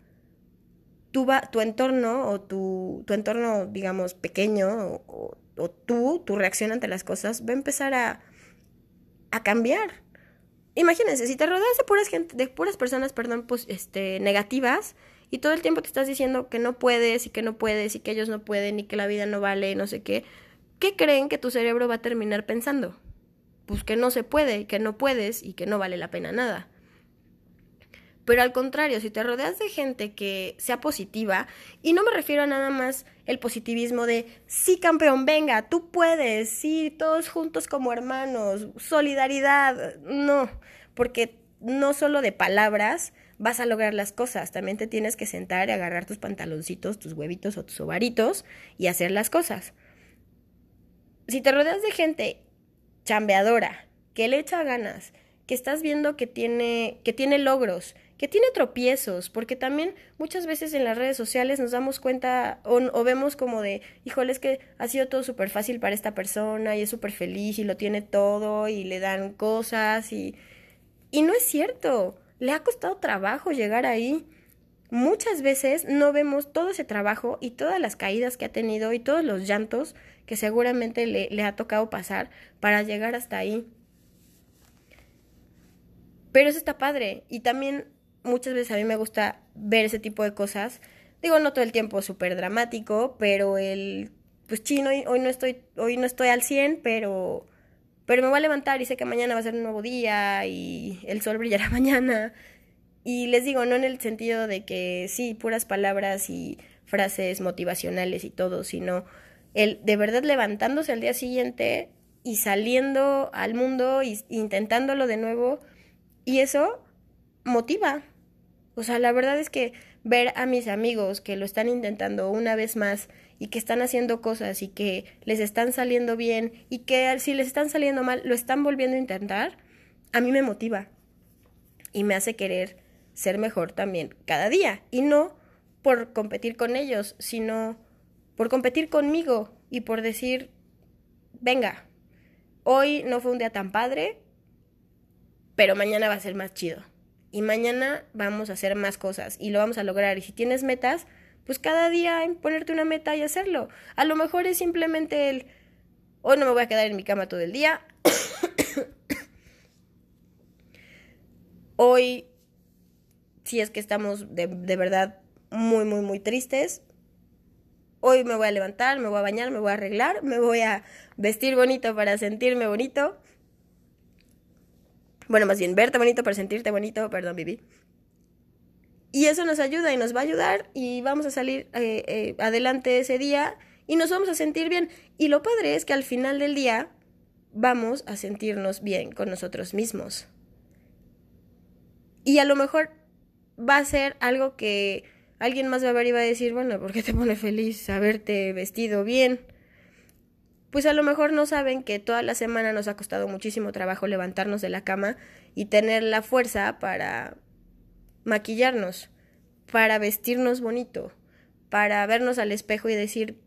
S1: tu, tu entorno o tu, tu, entorno, digamos, pequeño o, o, tú, tu reacción ante las cosas va a empezar a, a cambiar. Imagínense, si te rodeas de puras, gente, de puras personas perdón, pues, este, negativas y todo el tiempo te estás diciendo que no puedes y que no puedes y que ellos no pueden y que la vida no vale, no sé qué, ¿qué creen que tu cerebro va a terminar pensando? Pues que no se puede, que no puedes y que no vale la pena nada. Pero al contrario, si te rodeas de gente que sea positiva, y no me refiero a nada más el positivismo de, sí campeón, venga, tú puedes, sí, todos juntos como hermanos, solidaridad, no, porque no solo de palabras vas a lograr las cosas, también te tienes que sentar y agarrar tus pantaloncitos, tus huevitos o tus ovaritos y hacer las cosas. Si te rodeas de gente chambeadora, que le echa ganas, que estás viendo que tiene, que tiene logros, que tiene tropiezos, porque también muchas veces en las redes sociales nos damos cuenta o, vemos como de, híjole, es que ha sido todo súper fácil para esta persona y es súper feliz y lo tiene todo y le dan cosas y... Y no es cierto, le ha costado trabajo llegar ahí. Muchas veces no vemos todo ese trabajo y todas las caídas que ha tenido y todos los llantos que seguramente le, le ha tocado pasar para llegar hasta ahí. Pero eso está padre. Y también muchas veces a mí me gusta ver ese tipo de cosas. Digo, no todo el tiempo súper dramático, pero el, pues chino, hoy no estoy, hoy no estoy al 100, pero, pero me voy a levantar y sé que mañana va a ser un nuevo día y el sol brillará (laughs) mañana. Y les digo, no en el sentido de que sí, puras palabras y frases motivacionales y todo, sino el de verdad levantándose al día siguiente y saliendo al mundo y intentándolo de nuevo y eso motiva. O sea, la verdad es que ver a mis amigos que lo están intentando una vez más y que están haciendo cosas y que les están saliendo bien y que si les están saliendo mal lo están volviendo a intentar, a mí me motiva y me hace querer ser mejor también cada día y no por competir con ellos, sino por competir conmigo y por decir, venga, hoy no fue un día tan padre, pero mañana va a ser más chido. Y mañana vamos a hacer más cosas y lo vamos a lograr. Y si tienes metas, pues cada día ponerte una meta y hacerlo. A lo mejor es simplemente el, hoy no me voy a quedar en mi cama todo el día. (coughs) hoy, si es que estamos de, de verdad muy, muy, muy tristes, Hoy me voy a levantar, me voy a bañar, me voy a arreglar, me voy a vestir bonito para sentirme bonito. Bueno, más bien verte bonito para sentirte bonito, perdón, Vivi. Y eso nos ayuda y nos va a ayudar y vamos a salir eh, eh, adelante ese día y nos vamos a sentir bien. Y lo padre es que al final del día vamos a sentirnos bien con nosotros mismos. Y a lo mejor va a ser algo que alguien más va a ver y va a decir, bueno, ¿por qué te pone feliz haberte vestido bien? Pues a lo mejor no saben que toda la semana nos ha costado muchísimo trabajo levantarnos de la cama y tener la fuerza para maquillarnos, para vestirnos bonito, para vernos al espejo y decir,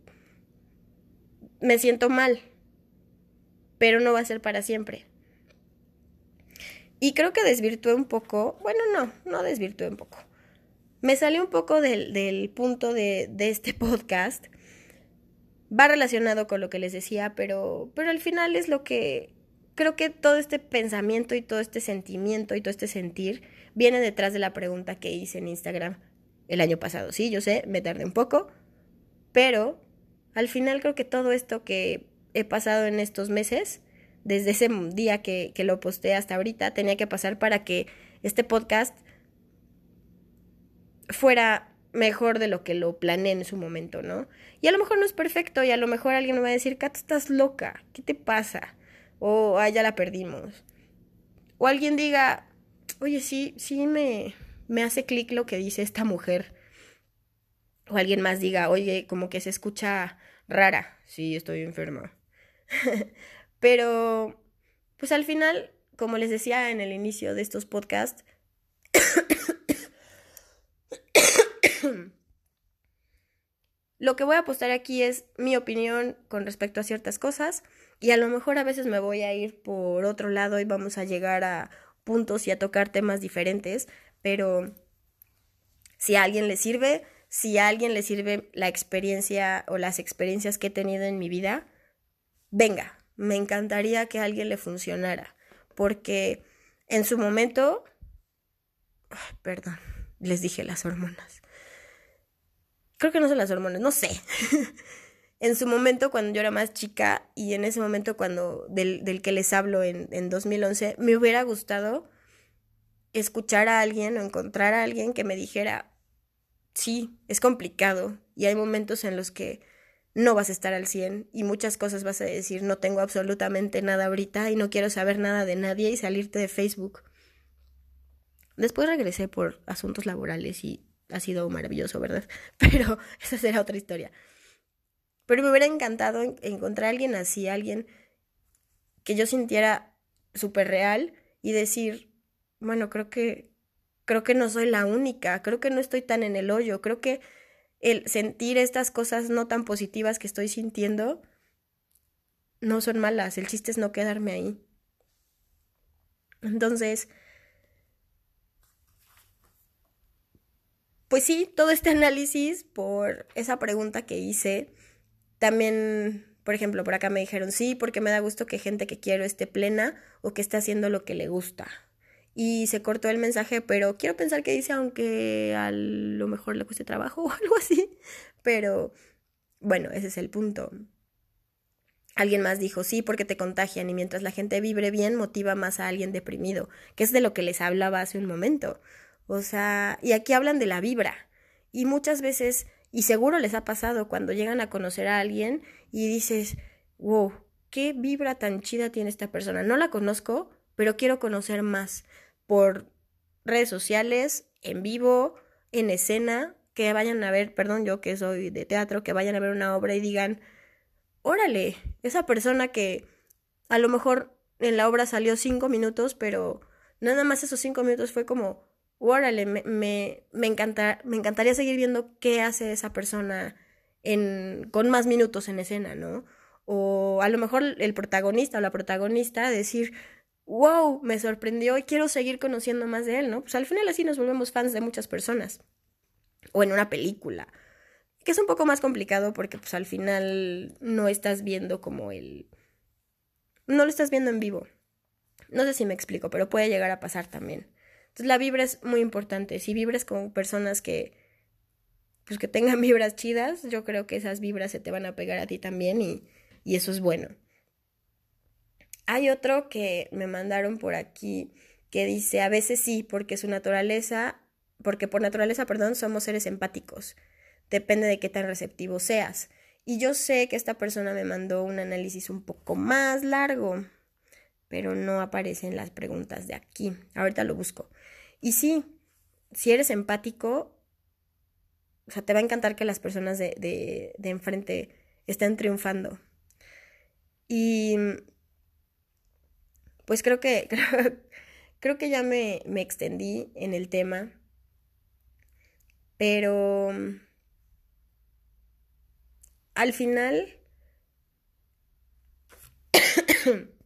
S1: me siento mal, pero no va a ser para siempre. Y creo que desvirtué un poco, bueno, no, no desvirtué un poco. Me salió un poco del, punto de, de, este (laughs) podcast. Va relacionado con lo que les decía, pero, pero al final es lo que creo que todo este pensamiento y todo este sentimiento y todo este sentir viene detrás de la pregunta que hice en Instagram el año pasado. Sí, yo sé, me tardé un poco, pero al final creo que todo esto que he pasado en estos meses, desde ese día que, que lo posté hasta ahorita, tenía que pasar para que este podcast fuera mejor de lo que lo planeé en su momento, ¿no? Y a lo mejor no es perfecto y a lo mejor alguien me va a decir, Kat, estás loca, ¿qué te pasa? O, ah, ya la perdimos. O alguien diga, oye, sí, sí me, me hace clic lo que dice esta mujer. O alguien más diga, oye, como que se escucha rara. Sí, estoy enferma. (laughs) Pero, pues al final, como les decía en el inicio de estos podcasts, (clears throat) lo que voy a apostar aquí es mi opinión con respecto a ciertas cosas y a lo mejor a veces me voy a ir por otro lado y vamos a llegar a puntos y a tocar temas diferentes, pero si a alguien le sirve, si a alguien le sirve la experiencia o las experiencias que he tenido en mi vida, venga, me encantaría que a alguien le funcionara, porque en su momento, perdón, les dije las hormonas. Creo que no son las hormonas, no sé. (laughs) en su momento, cuando yo era más chica, y en ese momento cuando del, del que les hablo en, en 2011, me hubiera gustado escuchar a alguien o encontrar a alguien que me dijera, sí, es complicado y hay momentos en los que no vas a estar al 100 y muchas cosas vas a decir, no tengo absolutamente nada ahorita y no quiero saber nada de nadie y salirte de Facebook. Después regresé por asuntos laborales y ha sido maravilloso, ¿verdad? (laughs) Pero esa será otra historia. Pero me hubiera encantado encontrar a alguien así, alguien que yo sintiera súper real y decir, bueno, creo que, creo que no soy la única, creo que no estoy tan en el hoyo, creo que el sentir estas cosas no tan positivas que estoy sintiendo no son malas, el chiste es no quedarme ahí. Entonces, pues sí, todo este análisis por esa pregunta que hice, también, por ejemplo, por acá me dijeron, sí, porque me da gusto que gente que quiero esté plena o que esté haciendo lo que le gusta y se cortó el mensaje, pero quiero pensar que dice aunque a lo mejor le cueste trabajo (laughs) o algo así. Pero bueno, ese es el punto. Alguien más dijo, sí, porque te contagian y mientras la gente vibre bien, motiva más a alguien deprimido, que es de lo que les hablaba hace un momento. O sea, y aquí hablan de la vibra. Y muchas veces, y seguro les ha pasado cuando llegan a conocer a alguien y dices, wow, qué vibra tan chida tiene esta persona. No la conozco, pero quiero conocer más por redes sociales, en vivo, en escena, que vayan a ver, perdón, yo que soy de teatro, que vayan a ver una obra y digan, órale, esa persona que a lo mejor en la obra salió cinco minutos, pero nada más esos cinco minutos fue como, órale, me, me, me, me encantaría seguir viendo qué hace esa persona en, con más minutos en escena, ¿no? O a lo mejor el protagonista o la protagonista decir, wow, me sorprendió y quiero seguir conociendo más de él, ¿no? Pues al final así nos volvemos fans de muchas personas. O en una película. Que es un poco más complicado porque pues al final no estás viendo como el... No lo estás viendo en vivo. No sé si me explico, pero puede llegar a pasar también. Entonces la vibra es muy importante. Si vibras con personas que pues que tengan (laughs) vibras chidas, yo creo que esas vibras se te van a pegar a ti también y, y eso es bueno. Hay otro que me mandaron por aquí que dice, a veces sí, porque su naturaleza, porque por naturaleza, perdón, somos seres empáticos. Depende de qué tan receptivo seas. Y yo sé que esta persona me mandó un análisis un poco más largo, pero no aparece en las preguntas de aquí. Ahorita lo busco. Y sí, si eres empático, o sea, te va a encantar que las personas de, de, de enfrente estén triunfando. Y pues creo que, (laughs) creo, que ya me, me extendí en el tema. Pero al final (clears throat) (coughs)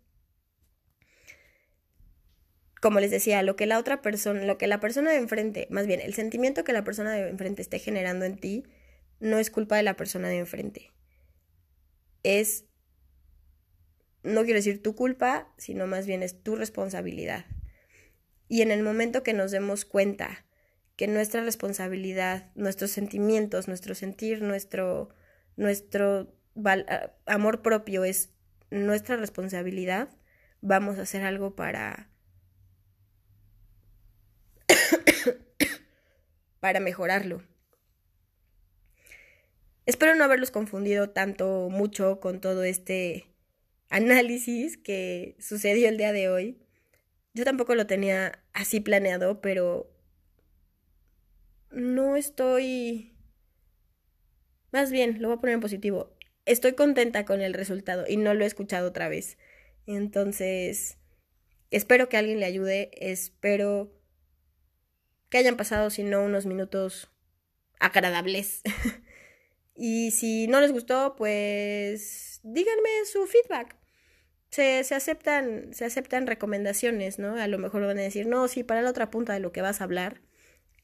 S1: como les decía, lo que la otra persona, lo que la persona de enfrente, más bien, el sentimiento que la persona de enfrente esté generando en ti, no es culpa de la persona de enfrente. Es, no quiero decir tu culpa, sino más bien es tu responsabilidad. Y en el momento que nos demos cuenta que nuestra responsabilidad, nuestros sentimientos, nuestro sentir, nuestro, nuestro amor propio es nuestra responsabilidad, vamos a hacer algo para para mejorarlo. Espero no haberlos confundido tanto mucho con todo este análisis que sucedió el día de hoy. Yo tampoco lo tenía así planeado, pero no estoy... Más bien, lo voy a poner en positivo. Estoy contenta con el resultado y no lo he escuchado otra vez. Entonces, espero que alguien le ayude, espero que hayan pasado, si no, unos minutos agradables. (laughs) y si no les gustó, pues díganme su feedback. Se, se, aceptan, se aceptan recomendaciones, ¿no? A lo mejor van a decir, no, sí, para la otra punta de lo que vas a hablar.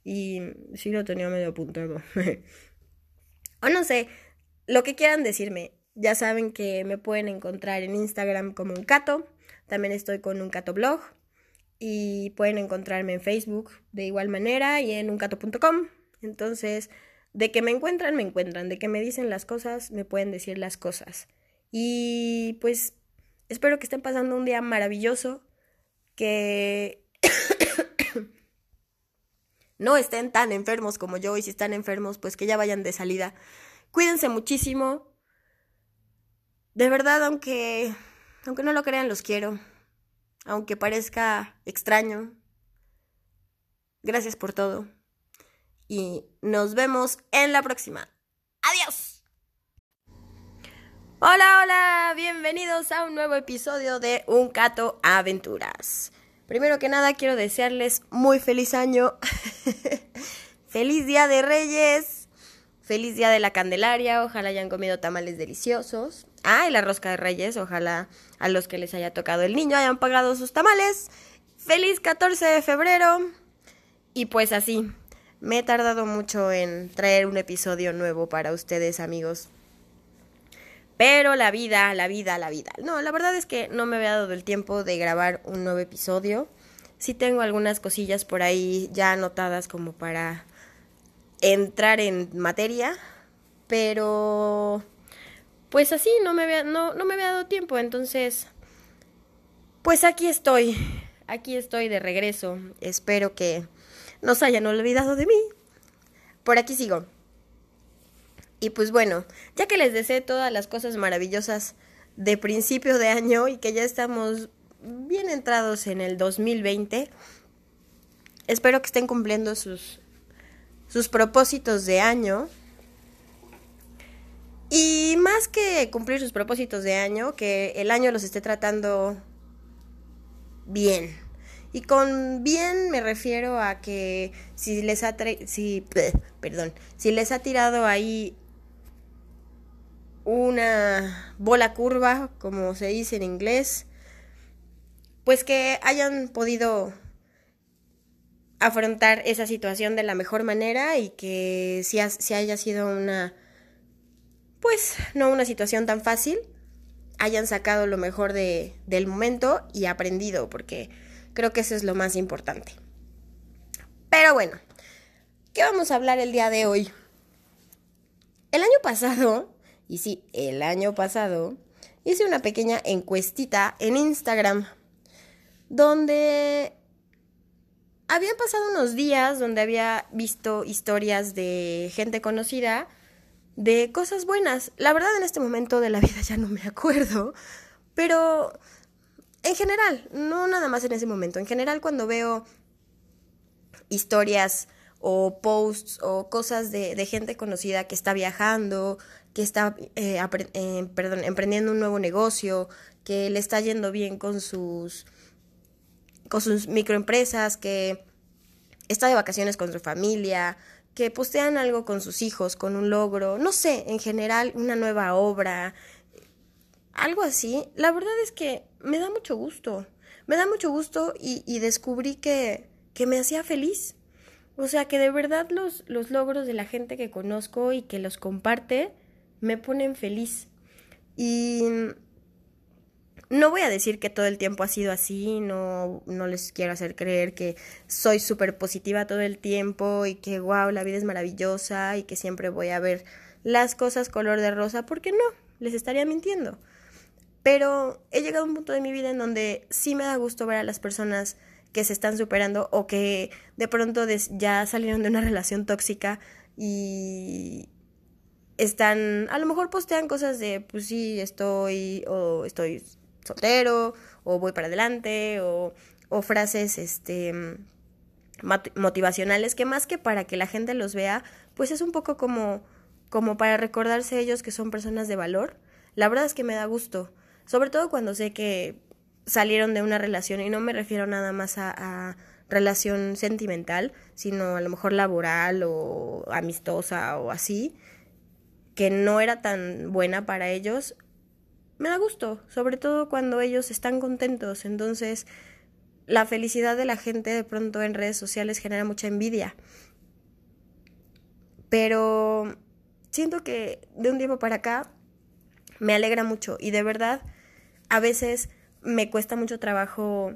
S1: Y sí lo tenía medio apuntado. (laughs) o no sé, lo que quieran decirme. Ya saben que me pueden encontrar en Instagram como un cato. También estoy con un cato blog y pueden encontrarme en Facebook de igual manera y en uncato.com. Entonces, de que me encuentran, me encuentran, de que me dicen las cosas, me pueden decir las cosas. Y pues espero que estén pasando un día maravilloso, que (coughs) no estén tan enfermos como yo y si están enfermos, pues que ya vayan de salida. Cuídense muchísimo. De verdad, aunque aunque no lo crean, los quiero aunque parezca extraño. Gracias por todo. Y nos vemos en la próxima. Adiós. Hola, hola, bienvenidos a un nuevo episodio de Un Cato Aventuras. Primero que nada quiero desearles muy feliz año, (laughs) feliz Día de Reyes, feliz Día de la Candelaria, ojalá hayan comido tamales deliciosos. Ah, y la rosca de Reyes, ojalá a los que les haya tocado el niño hayan pagado sus tamales. Feliz 14 de febrero. Y pues así, me he tardado mucho en traer un episodio nuevo para ustedes, amigos. Pero la vida, la vida, la vida. No, la verdad es que no me había dado el tiempo de grabar un nuevo episodio. Sí tengo algunas cosillas por ahí ya anotadas como para entrar en materia, pero pues así no me había, no, no me había dado tiempo, entonces, pues aquí estoy, aquí estoy de regreso, espero que no se hayan olvidado de mí, por aquí sigo. Y pues bueno, ya que les deseé todas las cosas maravillosas de principio de año y que ya estamos bien entrados en el 2020, espero que estén cumpliendo sus, sus propósitos de año y más que cumplir sus propósitos de año, que el año los esté tratando bien. Y con bien me refiero a que si les ha si perdón, si les ha tirado ahí una bola curva, como se dice en inglés, pues que hayan podido afrontar esa situación de la mejor manera y que si, si haya sido una pues no una situación tan fácil, hayan sacado lo mejor de, del momento y aprendido, porque creo que eso es lo más importante. Pero bueno, ¿qué vamos a hablar el día de hoy? El año pasado, y sí, el año pasado, hice una pequeña encuestita en Instagram, donde habían pasado unos días donde había visto historias de gente conocida de cosas buenas. La verdad en este momento de la (laughs) vida ya no me acuerdo, pero en general, no nada más en ese momento, en general cuando veo historias o posts o cosas de, gente conocida que está viajando, que está eh, eh, perdón, emprendiendo un nuevo negocio, que le está yendo bien con sus, con sus microempresas, que está de vacaciones con su familia, que postean algo con sus hijos, con un logro, no sé, en general, una nueva obra, algo así, la verdad es que me da mucho gusto. Me da mucho gusto y, y descubrí que, que me hacía feliz. O sea, que de verdad los, los logros de la gente que conozco y que los comparte me ponen feliz. Y no voy a decir que todo el tiempo ha sido así, no, no les quiero hacer creer que soy súper positiva todo el tiempo y que, wow, la vida es maravillosa y que siempre voy a ver las cosas color de rosa, porque no, les estaría mintiendo. Pero he llegado a un punto de mi vida en donde sí me da gusto ver a las personas que se están superando o que de pronto ya salieron de una relación tóxica y están, a lo mejor postean cosas de, pues sí, estoy, o estoy soltero, o voy para adelante, o, o frases, este, motivacionales, que más que para que la gente los vea, pues es un poco como, como para recordarse ellos que son personas de valor. La verdad es que me da gusto, sobre todo cuando sé que salieron de una relación y no me refiero nada más a, relación sentimental, sino a lo mejor laboral o amistosa o así, que no era tan buena para ellos, me da gusto, sobre todo cuando ellos están contentos. Entonces, la felicidad de la gente de pronto en redes sociales genera mucha envidia. Pero siento que de un tiempo para acá me alegra mucho y de verdad a veces me cuesta mucho trabajo,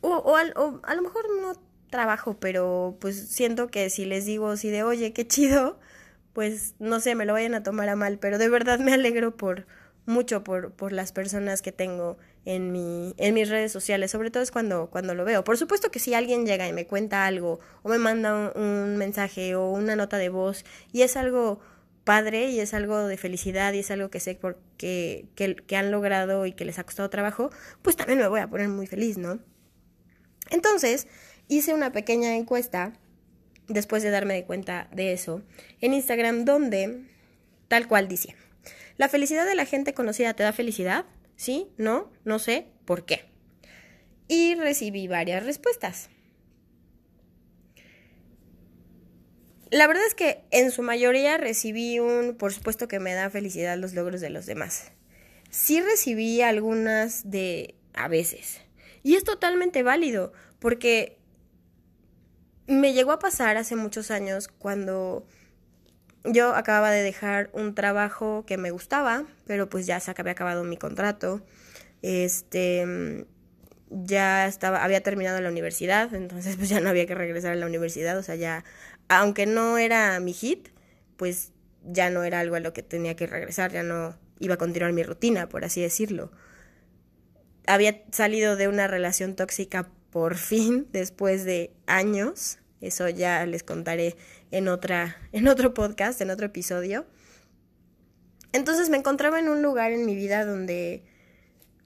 S1: o, o, a lo mejor no trabajo, pero pues siento que si les digo así de, oye, qué chido, pues no sé, me lo vayan a tomar a mal, pero de verdad me (laughs) alegro por mucho por, por las personas que tengo en, mi, en mis redes sociales, sobre todo es cuando, cuando lo veo. Por supuesto que si alguien llega y me cuenta algo o me manda un mensaje o una nota de voz y es algo padre y es algo de felicidad y es algo que sé porque, que, que han logrado y que les ha costado trabajo, pues también me voy a poner muy feliz, ¿no? Entonces, hice una pequeña encuesta después de darme cuenta de eso en Instagram donde tal cual dice, ¿la felicidad de la gente conocida te da felicidad? ¿Sí? ¿No? No sé por qué. Y recibí varias respuestas. La verdad es que en su mayoría recibí un, por supuesto que me da felicidad los logros de los demás. Sí recibí algunas de a veces. Y es totalmente válido, porque me llegó a pasar hace muchos años cuando yo acababa de dejar un trabajo que me gustaba, pero pues ya se había acabado mi contrato. Este ya estaba había terminado la universidad, entonces pues ya no había que regresar a la universidad, o sea, ya aunque no era mi hit, pues ya no era algo a lo que tenía que regresar, ya no iba a continuar mi rutina, por así decirlo. Había salido de una relación tóxica por fin, (laughs) después de años, eso ya les contaré en, otra, en otro podcast, en otro episodio. Entonces me encontraba en un lugar en mi vida donde,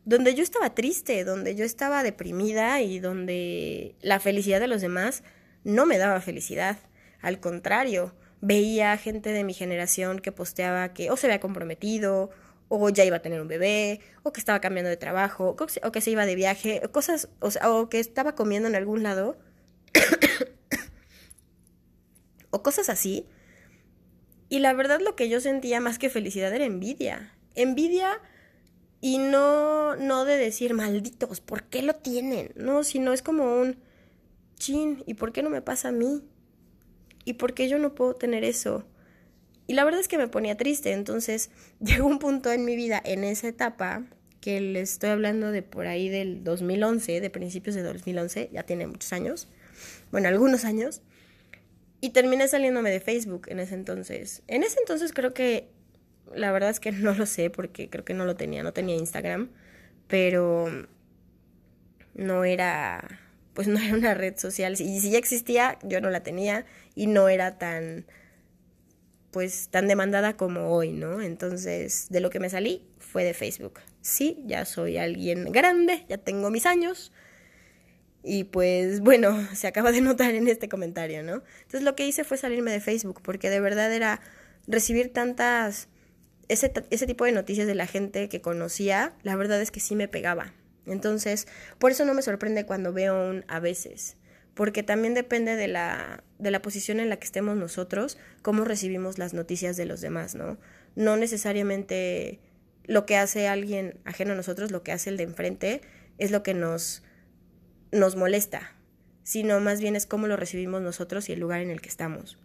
S1: donde yo estaba triste, donde yo estaba deprimida y donde la felicidad de los demás no me daba felicidad. Al contrario, veía gente de mi generación que posteaba que o se había comprometido, o ya iba a tener un bebé, o que estaba cambiando de trabajo, o que se iba de viaje, cosas, o, o que estaba comiendo en algún lado, (coughs) o cosas así. Y la verdad lo que yo sentía más que felicidad era envidia. Envidia y no, no de decir malditos, ¿por qué lo tienen? No, sino es como un chin, ¿y por qué no me pasa a mí? ¿Y por qué yo no puedo tener eso? Y la verdad es que me ponía triste, entonces (laughs) llegó un punto en mi vida, en esa etapa, que le estoy hablando de por ahí del 2011, de principios de 2011, ya tiene muchos años, bueno, algunos años, y terminé saliéndome de Facebook en ese entonces. En ese entonces creo que, la verdad es que (laughs) no lo sé porque creo que no lo tenía, no tenía Instagram, pero no era pues no (laughs) era una red social. Y si ya existía, yo no la tenía y no era tan, pues, tan demandada como hoy, ¿no? Entonces, de lo que me salí fue de Facebook. Sí, ya soy alguien grande, ya tengo mis años. Y pues bueno, (laughs) se acaba de notar en este comentario, ¿no? Entonces lo que hice fue salirme de Facebook, porque de verdad era recibir tantas, ese, ese tipo de noticias de la gente que conocía, la verdad es que sí me pegaba. Entonces, por eso no me sorprende cuando veo un a veces, porque también depende de la, de la posición en la que estemos nosotros, cómo recibimos las noticias de los demás, ¿no? No necesariamente lo que hace alguien ajeno a nosotros, lo que hace el de enfrente, es lo que nos nos molesta, sino más bien es cómo lo recibimos nosotros y el lugar en el que estamos.